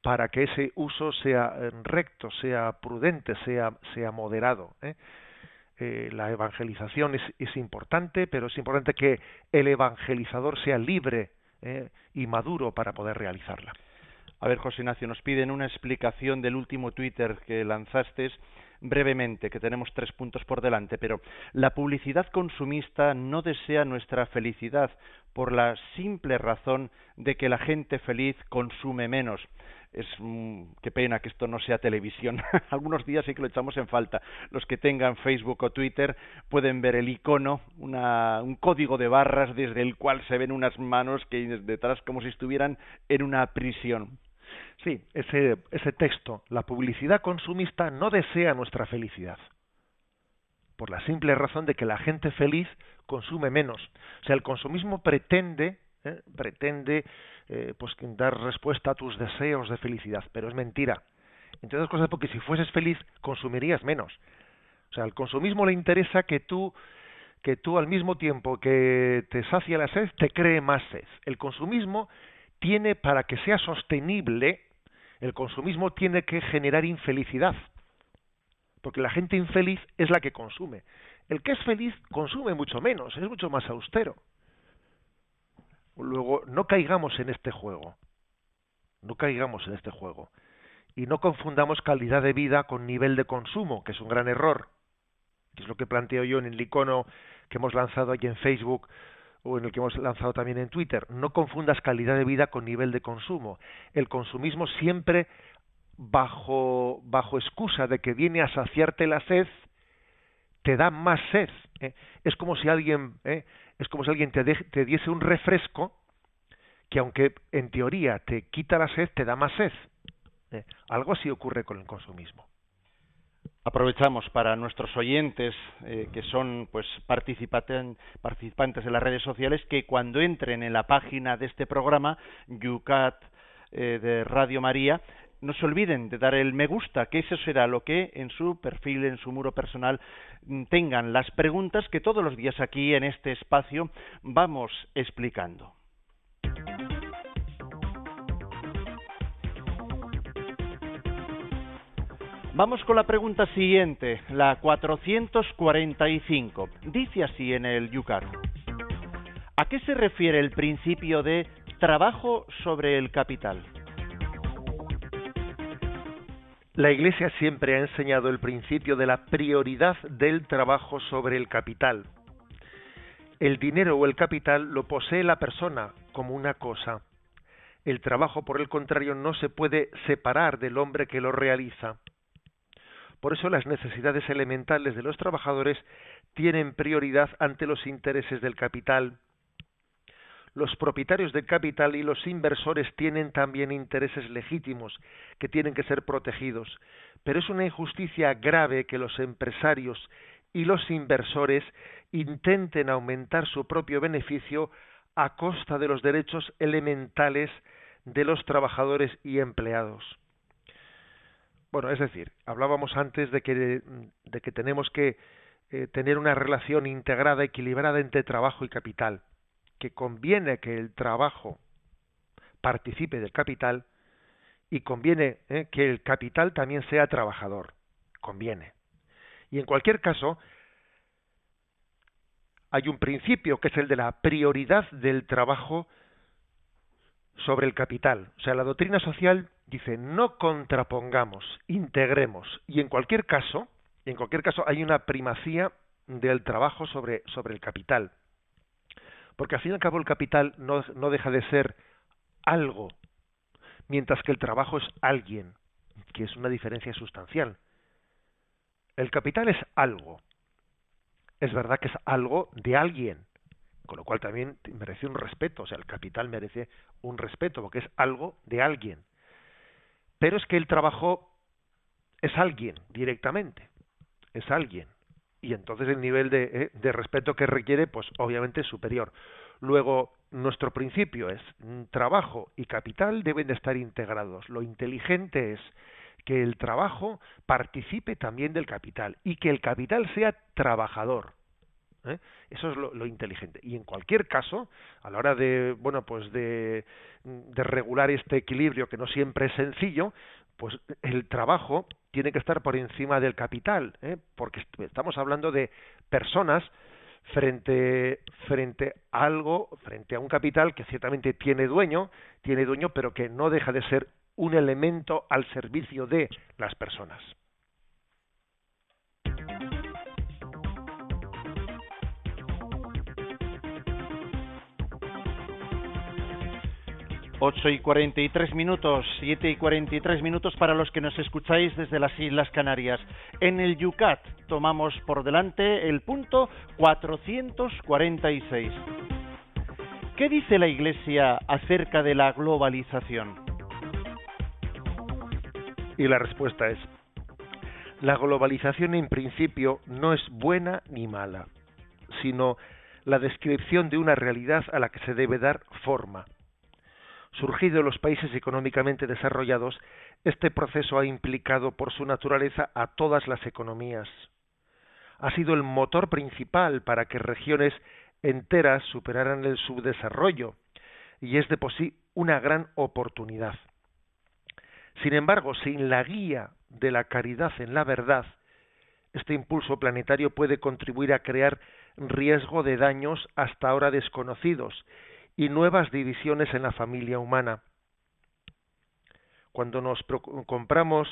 para que ese uso sea eh, recto, sea prudente, sea, sea moderado. ¿eh? La evangelización es, importante, pero es importante que el evangelizador sea libre ¿eh? y maduro para poder realizarla. A ver, José Ignacio, nos piden una explicación del último Twitter que lanzaste brevemente, que tenemos tres puntos por delante, pero la publicidad consumista no desea nuestra felicidad por la simple razón de que la gente feliz consume menos es mm, qué pena que esto no sea televisión. Algunos días sí que lo echamos en falta. Los que tengan Facebook o Twitter pueden ver el icono, una, un código de barras desde el cual se ven unas manos que detrás como si estuvieran en una prisión. Sí, ese, ese texto, la publicidad consumista no desea nuestra felicidad por la simple razón de que la gente feliz consume menos. O sea, el consumismo pretende, ¿eh? pretende eh, pues dar respuesta a tus deseos de felicidad, pero es mentira. Entre otras cosas porque si fueses feliz consumirías menos. O sea, al consumismo le interesa que tú que tú al mismo tiempo que te sacia la sed te cree más sed. El consumismo tiene para que sea sostenible, el consumismo tiene que generar infelicidad. Porque la gente infeliz es la que consume. El que es feliz consume mucho menos, es mucho más austero. Luego, no caigamos en este juego. No caigamos en este juego. Y no confundamos calidad de vida con nivel de consumo, que es un gran error. Que es lo que planteo yo en el icono que hemos lanzado aquí en Facebook o en el que hemos lanzado también en Twitter. No confundas calidad de vida con nivel de consumo. El consumismo siempre bajo, bajo excusa de que viene a saciarte la sed, te da más sed. ¿eh? Es como si alguien ¿eh? Es como si alguien te, diese un refresco que aunque en teoría te quita la sed, te da más sed. ¿eh? Algo así ocurre con el consumismo. Aprovechamos para nuestros oyentes eh, que son pues participantes de las redes sociales que cuando entren en la página de este programa Yucat eh, de Radio María no se olviden de dar el me gusta, que eso será lo que en su perfil, en su muro personal, mm, tengan las preguntas que todos los días aquí en este espacio vamos explicando. Vamos con la pregunta siguiente, la 445. Dice así en el Yucat. ¿A qué se refiere el principio de trabajo sobre el capital? La Iglesia siempre ha enseñado el principio de la prioridad del trabajo sobre el capital. El dinero o el capital lo posee la persona como una cosa. El trabajo, por el contrario, no se puede separar del hombre que lo realiza. Por eso las necesidades elementales de los trabajadores tienen prioridad ante los intereses del capital. Los propietarios del capital y los inversores tienen también intereses legítimos que tienen que ser protegidos, pero es una injusticia grave que los empresarios y los inversores intenten aumentar su propio beneficio a costa de los derechos elementales de los trabajadores y empleados. Bueno, es decir, hablábamos antes de que, de que tenemos que eh, tener una relación integrada, equilibrada entre trabajo y capital, que conviene que el trabajo participe del capital y conviene eh, que el capital también sea trabajador, conviene. Y en cualquier caso, hay un principio que es el de la prioridad del trabajo sobre el capital. O sea, la doctrina social dice no contrapongamos, integremos y en cualquier caso, en cualquier caso hay una primacía del trabajo sobre, sobre el capital. Porque al fin y al cabo el capital no, no deja de ser algo, mientras que el trabajo es alguien, que es una diferencia sustancial. El capital es algo. Es verdad que es algo de alguien, con lo cual también merece un respeto, o sea, el capital merece un respeto, porque es algo de alguien. Pero es que el trabajo es alguien directamente, es alguien. Y entonces el nivel de, eh, de respeto que requiere, pues obviamente es superior. Luego, nuestro principio es mm, trabajo y capital deben de estar integrados. Lo inteligente es que el trabajo participe también del capital y que el capital sea trabajador. ¿eh? Eso es lo, inteligente. Y en cualquier caso, a la hora de, bueno, pues de regular este equilibrio que no siempre es sencillo, pues el trabajo tiene que estar por encima del capital, ¿eh? porque estamos hablando de personas frente frente a algo, frente a un capital que ciertamente tiene dueño, tiene dueño, pero que no deja de ser un elemento al servicio de las personas. 8 y 43 minutos, 7 y 43 minutos para los que nos escucháis desde las Islas Canarias. En el Yucat tomamos por delante el punto 446. ¿Qué dice la Iglesia acerca de la globalización? Y la respuesta es, la globalización en principio no es buena ni mala, sino la descripción de una realidad a la que se debe dar forma Surgido en los países económicamente desarrollados, este proceso ha implicado por su naturaleza a todas las economías. Ha sido el motor principal para que regiones enteras superaran el subdesarrollo y es de por sí una gran oportunidad. Sin embargo, sin la guía de la caridad en la verdad, este impulso planetario puede contribuir a crear riesgo de daños hasta ahora desconocidos y nuevas divisiones en la familia humana. Cuando nos compramos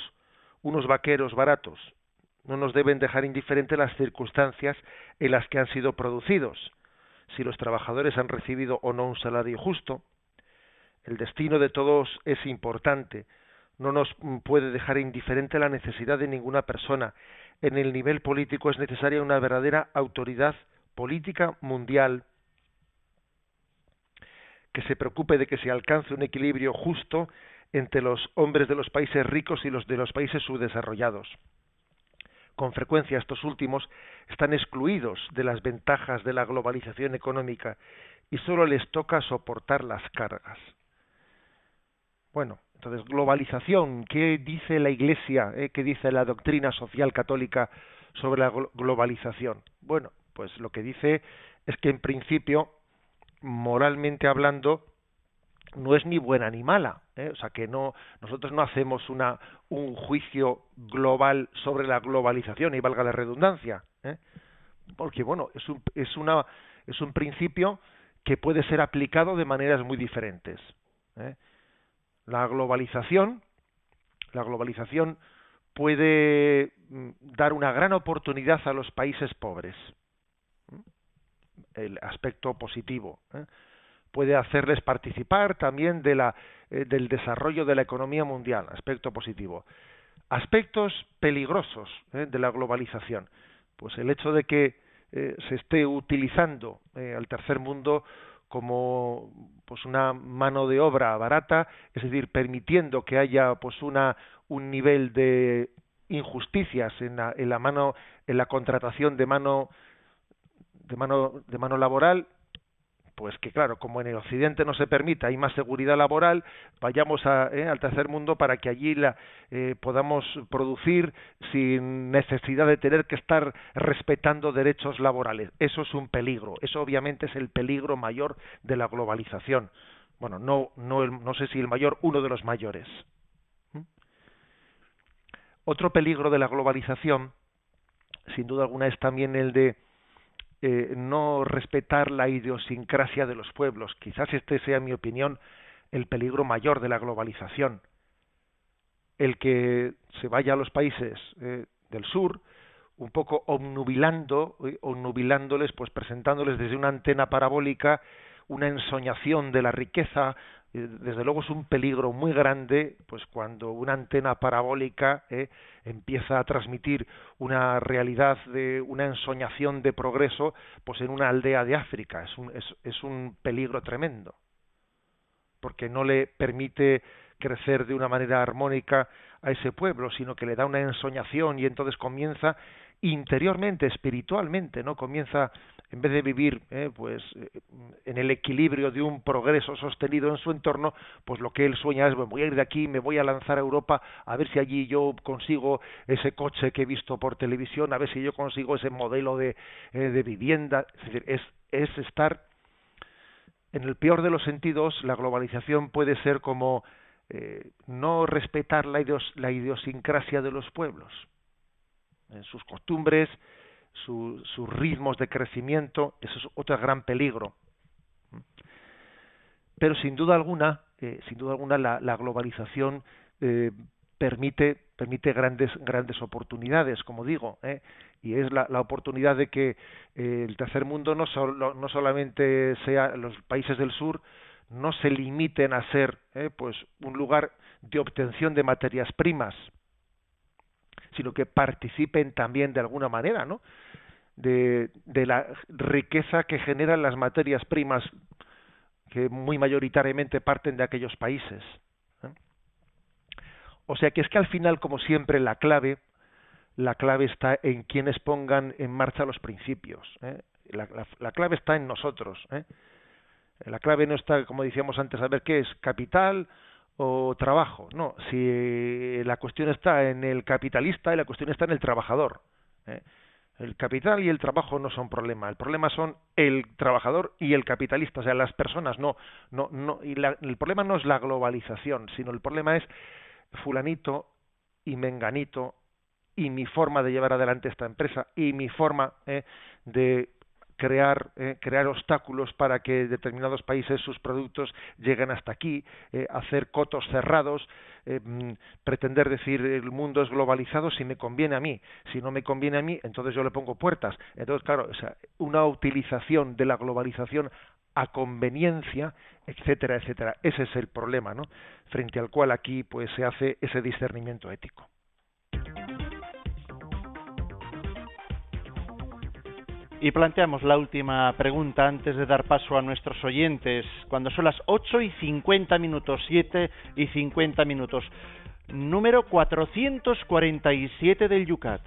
unos vaqueros baratos, no nos deben dejar indiferentes las circunstancias en las que han sido producidos, si los trabajadores han recibido o no un salario justo. El destino de todos es importante, no nos puede dejar indiferente la necesidad de ninguna persona. En el nivel político es necesaria una verdadera autoridad política mundial que se preocupe de que se alcance un equilibrio justo entre los hombres de los países ricos y los de los países subdesarrollados. con frecuencia estos últimos están excluidos de las ventajas de la globalización económica y solo les toca soportar las cargas. Bueno, entonces, globalización, ¿qué dice la Iglesia, eh, qué dice la doctrina social católica sobre la globalización? Bueno, pues lo que dice es que en principio, moralmente hablando, no es ni buena ni mala, ¿eh? o sea que no nosotros no hacemos una un juicio global sobre la globalización y valga la redundancia, ¿eh? porque bueno es un es una es un principio que puede ser aplicado de maneras muy diferentes. ¿eh? La globalización la globalización puede mm, dar una gran oportunidad a los países pobres, el aspecto positivo. ¿eh? puede hacerles participar también de la, eh, del desarrollo de la economía mundial, aspecto positivo. Aspectos peligrosos ¿eh? de la globalización, pues el hecho de que se esté utilizando al tercer mundo como pues una mano de obra barata, es decir, permitiendo que haya pues una un nivel de injusticias en la, en la mano en la contratación de mano de mano de mano laboral pues que claro, como en el Occidente no se permite, hay más seguridad laboral, vayamos eh, al tercer mundo para que allí la, eh, podamos producir sin necesidad de tener que estar respetando derechos laborales. Eso es un peligro, eso obviamente es el peligro mayor de la globalización. Bueno, no, no, no sé si el mayor, uno de los mayores. ¿Mm? Otro peligro de la globalización, sin duda alguna, es también el de eh, no respetar la idiosincrasia de los pueblos. Quizás este sea, en mi opinión, el peligro mayor de la globalización. El que se vaya a los países eh, del sur, un poco obnubilando, eh, obnubilándoles, pues presentándoles desde una antena parabólica una ensoñación de la riqueza, desde luego es un peligro muy grande pues cuando una antena parabólica eh, empieza a transmitir una realidad de una ensoñación de progreso pues en una aldea de África. Es un, es, es un peligro tremendo porque no le permite crecer de una manera armónica a ese pueblo sino que le da una ensoñación y entonces comienza interiormente espiritualmente no comienza en vez de vivir eh, pues eh, en el equilibrio de un progreso sostenido en su entorno, pues lo que él sueña es bueno, voy a ir de aquí, me voy a lanzar a Europa a ver si allí yo consigo ese coche que he visto por televisión, a ver si yo consigo ese modelo de, eh, de vivienda, es decir, es, es estar en el peor de los sentidos, la globalización puede ser como no respetar la, la idiosincrasia de los pueblos, en sus costumbres, sus ritmos de crecimiento, eso es otro gran peligro. Pero sin duda alguna, eh, sin duda alguna, la, globalización eh, permite permite grandes grandes oportunidades, como digo, ¿eh? y es la, oportunidad de que el tercer mundo no, no solamente sea los países del sur no se limiten a ser pues un lugar de obtención de materias primas sino que participen también de alguna manera, ¿no? De, la riqueza que generan las materias primas que muy mayoritariamente parten de aquellos países. ¿eh? O sea que es que al final, como siempre, la clave, la clave está en quienes pongan en marcha los principios. ¿eh? La, la, clave está en nosotros. ¿eh? La clave no está, como decíamos antes, a ver qué es capital o trabajo. No, si la cuestión está en el capitalista y la cuestión está en el trabajador. ¿eh? El capital y el trabajo no son problema. El problema son el trabajador y el capitalista, o sea, las personas. No, no, no. Y el problema no es la globalización, sino el problema es fulanito y menganito y mi forma de llevar adelante esta empresa y mi forma ¿eh? de crear, eh, crear obstáculos para que determinados países sus productos lleguen hasta aquí, eh, hacer cotos cerrados, eh, mm, pretender decir el mundo es globalizado si me conviene a mí, si no me conviene a mí, entonces yo le pongo puertas. Entonces, claro, una utilización de la globalización a conveniencia, etcétera, etcétera. Ese es el problema, ¿no? Frente al cual aquí pues se hace ese discernimiento ético. Y planteamos la última pregunta antes de dar paso a nuestros oyentes, cuando son las 8 y 50 minutos, 7 y 50 minutos. Número 447 del Yucat.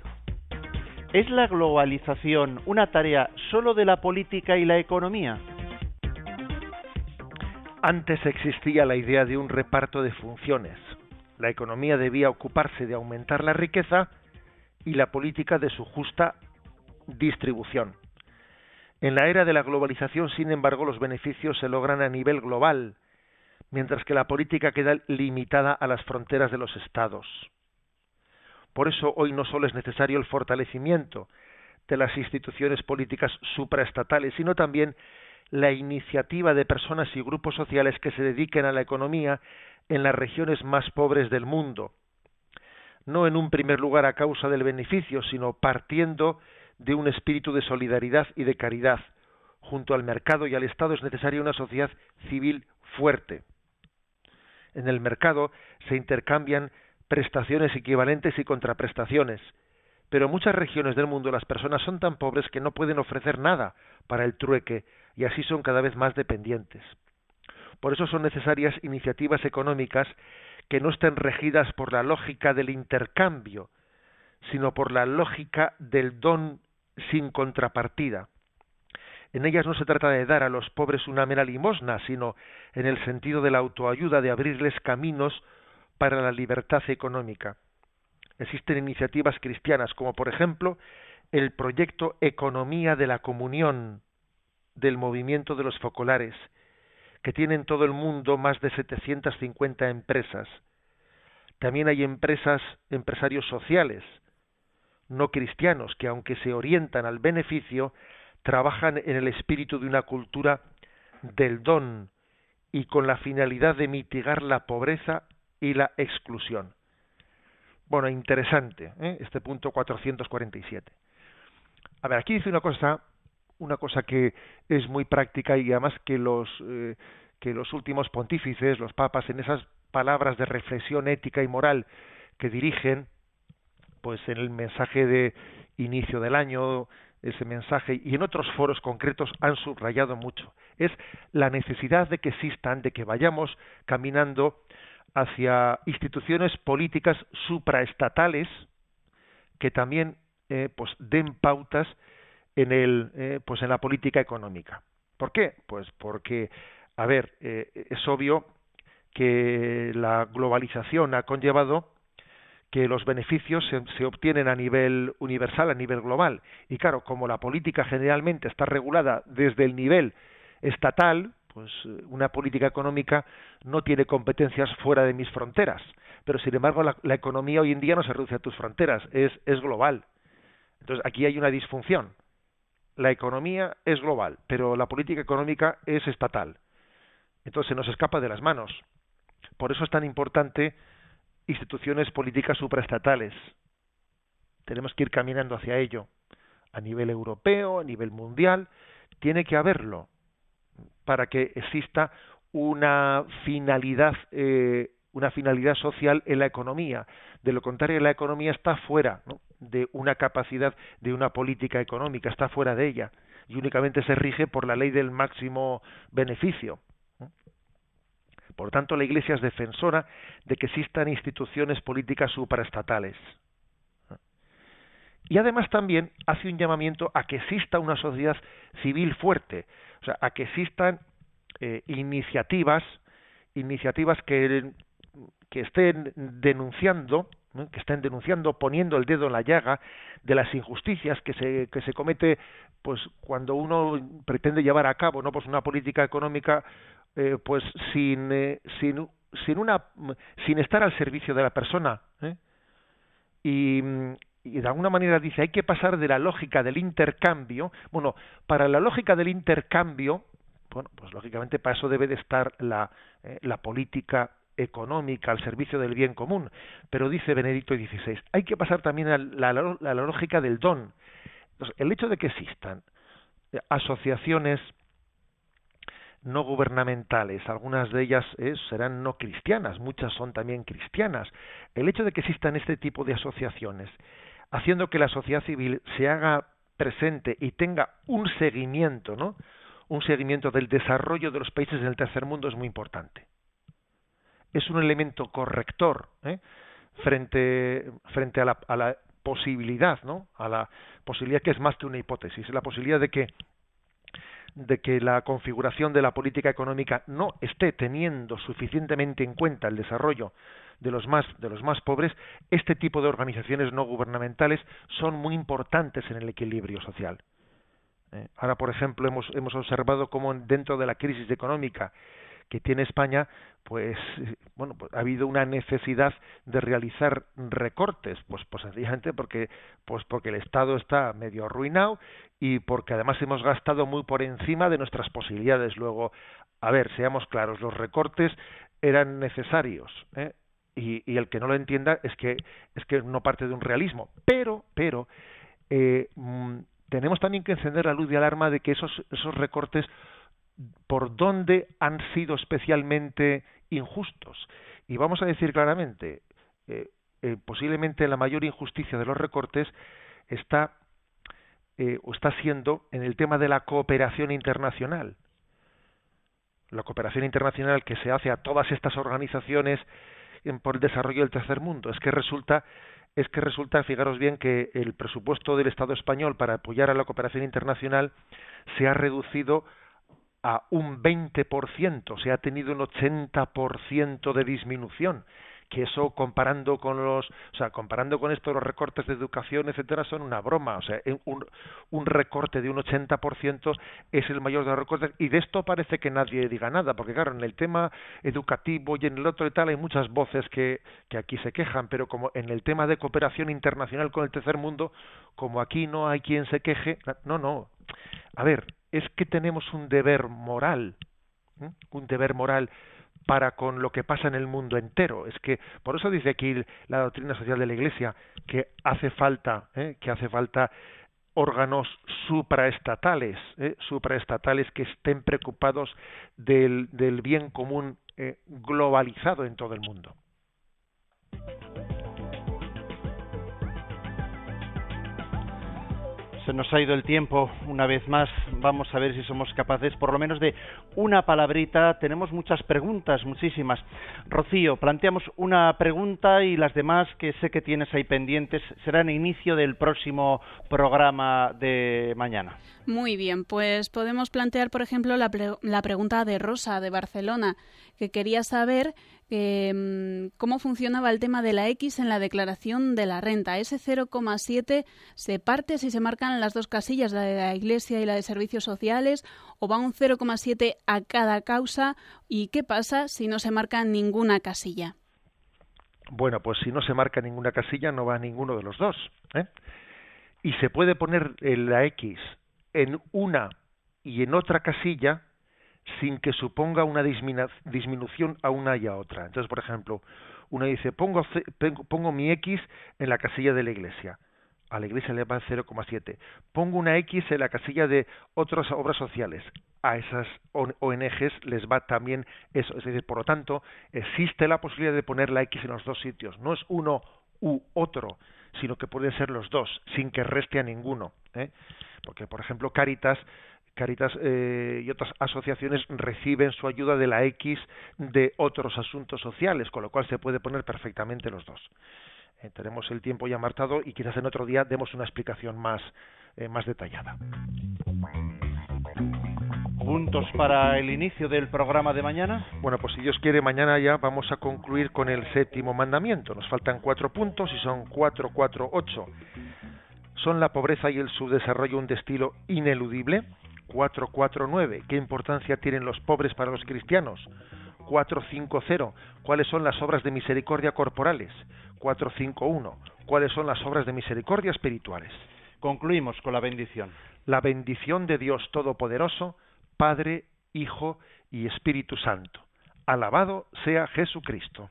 ¿Es la globalización una tarea solo de la política y la economía? Antes existía la idea de un reparto de funciones. La economía debía ocuparse de aumentar la riqueza y la política de su justa distribución. En la era de la globalización, sin embargo, los beneficios se logran a nivel global, mientras que la política queda limitada a las fronteras de los estados. Por eso hoy no solo es necesario el fortalecimiento de las instituciones políticas supraestatales, sino también la iniciativa de personas y grupos sociales que se dediquen a la economía en las regiones más pobres del mundo, no en un primer lugar a causa del beneficio, sino partiendo de un espíritu de solidaridad y de caridad. Junto al mercado y al Estado es necesaria una sociedad civil fuerte. En el mercado se intercambian prestaciones equivalentes y contraprestaciones, pero en muchas regiones del mundo las personas son tan pobres que no pueden ofrecer nada para el trueque y así son cada vez más dependientes. Por eso son necesarias iniciativas económicas que no estén regidas por la lógica del intercambio, sino por la lógica del don sin contrapartida. En ellas no se trata de dar a los pobres una mera limosna, sino en el sentido de la autoayuda, de abrirles caminos para la libertad económica. Existen iniciativas cristianas, como por ejemplo el proyecto Economía de la Comunión del movimiento de los focolares, que tiene en todo el mundo más de 750 empresas. También hay empresas, empresarios sociales, no cristianos, que aunque se orientan al beneficio, trabajan en el espíritu de una cultura del don y con la finalidad de mitigar la pobreza y la exclusión. Bueno, interesante, ¿eh? este punto 447. A ver, aquí dice una cosa, una cosa que es muy práctica y además que los eh, que los últimos pontífices, los papas, en esas palabras de reflexión ética y moral que dirigen, pues en el mensaje de inicio del año, ese mensaje y en otros foros concretos han subrayado mucho. Es la necesidad de que existan, de que vayamos caminando hacia instituciones políticas supraestatales que también eh, pues den pautas en el eh, pues en la política económica. ¿Por qué? Pues porque a ver eh, es obvio que la globalización ha conllevado que los beneficios se, obtienen a nivel universal, a nivel global. Y claro, como la política generalmente está regulada desde el nivel estatal, pues eh, una política económica no tiene competencias fuera de mis fronteras. Pero sin embargo, la, la economía hoy en día no se reduce a tus fronteras, es, es global. Entonces aquí hay una disfunción. La economía es global, pero la política económica es estatal. Entonces se nos escapa de las manos. Por eso es tan importante instituciones políticas supraestatales. Tenemos que ir caminando hacia ello. A nivel europeo, a nivel mundial, tiene que haberlo para que exista una finalidad eh, una finalidad social en la economía. De lo contrario, la economía está fuera de una capacidad de una política económica, está fuera de ella y únicamente se rige por la ley del máximo beneficio. Por tanto, la Iglesia es defensora de que existan instituciones políticas supraestatales. Y además también hace un llamamiento a que exista una sociedad civil fuerte, o sea, a que existan eh, iniciativas, iniciativas que, que estén denunciando, que estén denunciando, poniendo el dedo en la llaga de las injusticias que se, que se comete, pues cuando uno pretende llevar a cabo, no, pues una política económica, eh, pues sin, eh, sin, sin una, sin estar al servicio de la persona, ¿eh? y, y de alguna manera dice hay que pasar de la lógica del intercambio. Bueno para la lógica del intercambio bueno pues lógicamente para eso debe de estar la, eh, la política económica al servicio del bien común. Pero dice Benedicto XVI hay que pasar también a la, lógica del don. El hecho de que existan asociaciones no gubernamentales, algunas de ellas eh, serán no cristianas, muchas son también cristianas. El hecho de que existan este tipo de asociaciones haciendo que la sociedad civil se haga presente y tenga un seguimiento, ¿no? Un seguimiento del desarrollo de los países del tercer mundo es muy importante. Es un elemento corrector ¿eh? frente, frente a, la, a, la, posibilidad, ¿no? A la posibilidad que es más que una hipótesis, la posibilidad de que de que la configuración de la política económica no esté teniendo suficientemente en cuenta el desarrollo de los más de los más pobres, este tipo de organizaciones no gubernamentales son muy importantes en el equilibrio social. ¿eh? ahora, por ejemplo, hemos hemos observado cómo dentro de la crisis económica que tiene España, pues bueno, pues, ha habido una necesidad de realizar recortes, pues pues sencillamente porque pues porque el Estado está medio arruinado y porque además hemos gastado muy por encima de nuestras posibilidades. Luego, a ver, seamos claros, los recortes eran necesarios, ¿eh? y, y, el que no lo entienda es que es que no parte de un realismo, pero pero eh, mm, tenemos también que encender la luz de alarma de que esos esos recortes por dónde han sido especialmente injustos. Y vamos a decir claramente, eh, eh, posiblemente la mayor injusticia de los recortes está eh, o está siendo en el tema de la cooperación internacional. La cooperación internacional que se hace a todas estas organizaciones por el desarrollo del tercer mundo. Es que resulta es que resulta, fijaros bien, que el presupuesto del Estado español para apoyar a la cooperación internacional se ha reducido a un 20%, se ha tenido un 80% de disminución, que eso comparando con los, o sea, comparando con esto los recortes de educación, etcétera, son una broma, o sea, un, un recorte de un 80% es el mayor de los recortes. Y de esto parece que nadie diga nada, porque claro, en el tema educativo y en el otro y tal hay muchas voces que, que aquí se quejan, pero como en el tema de cooperación internacional con el tercer mundo, como aquí no hay quien se queje, no, no. A ver, es que tenemos un deber moral, un deber moral para con lo que pasa en el mundo entero. Es que por eso dice aquí la doctrina social de la Iglesia que hace falta, ¿eh? que hace falta órganos supraestatales, ¿eh? supraestatales que estén preocupados del, del bien común eh, globalizado en todo el mundo. Se nos ha ido el tiempo una vez más. Vamos a ver si somos capaces por lo menos de una palabrita. Tenemos muchas preguntas, muchísimas. Rocío, planteamos una pregunta y las demás que sé que tienes ahí pendientes serán inicio del próximo programa de mañana. Muy bien, pues podemos plantear, por ejemplo, la, la pregunta de Rosa de Barcelona, que quería saber eh, cómo funcionaba el tema de la X en la declaración de la renta. Ese 0,7 se parte si se marcan las dos casillas, la de la Iglesia y la de servicios sociales, o va un 0,7 a cada causa. ¿Y qué pasa si no se marca ninguna casilla? Bueno, pues si no se marca ninguna casilla no va a ninguno de los dos. ¿eh? Y se puede poner la X en una y en otra casilla sin que suponga una disminución a una y a otra. Entonces, por ejemplo, uno dice, pongo, pongo mi X en la casilla de la iglesia. A la iglesia le va 0,7. Pongo una X en la casilla de otras obras sociales. A esas ONGs les va también eso. Es decir, por lo tanto, existe la posibilidad de poner la X en los dos sitios. No es uno u otro, sino que pueden ser los dos, sin que reste a ninguno. ¿eh? Porque, por ejemplo, Caritas Caritas eh, y otras asociaciones reciben su ayuda de la X de otros asuntos sociales, con lo cual se puede poner perfectamente los dos. Eh, tenemos el tiempo ya marcado y quizás en otro día demos una explicación más, eh, más detallada. ¿Puntos para el inicio del programa de mañana? Bueno, pues si Dios quiere, mañana ya vamos a concluir con el séptimo mandamiento. Nos faltan cuatro puntos y son cuatro, cuatro, ocho. Son la pobreza y el subdesarrollo un destino ineludible 449. ¿Qué importancia tienen los pobres para los cristianos? 450. ¿Cuáles son las obras de misericordia corporales? 451. ¿Cuáles son las obras de misericordia espirituales? Concluimos con la bendición. La bendición de Dios Todopoderoso, Padre, Hijo y Espíritu Santo. Alabado sea Jesucristo.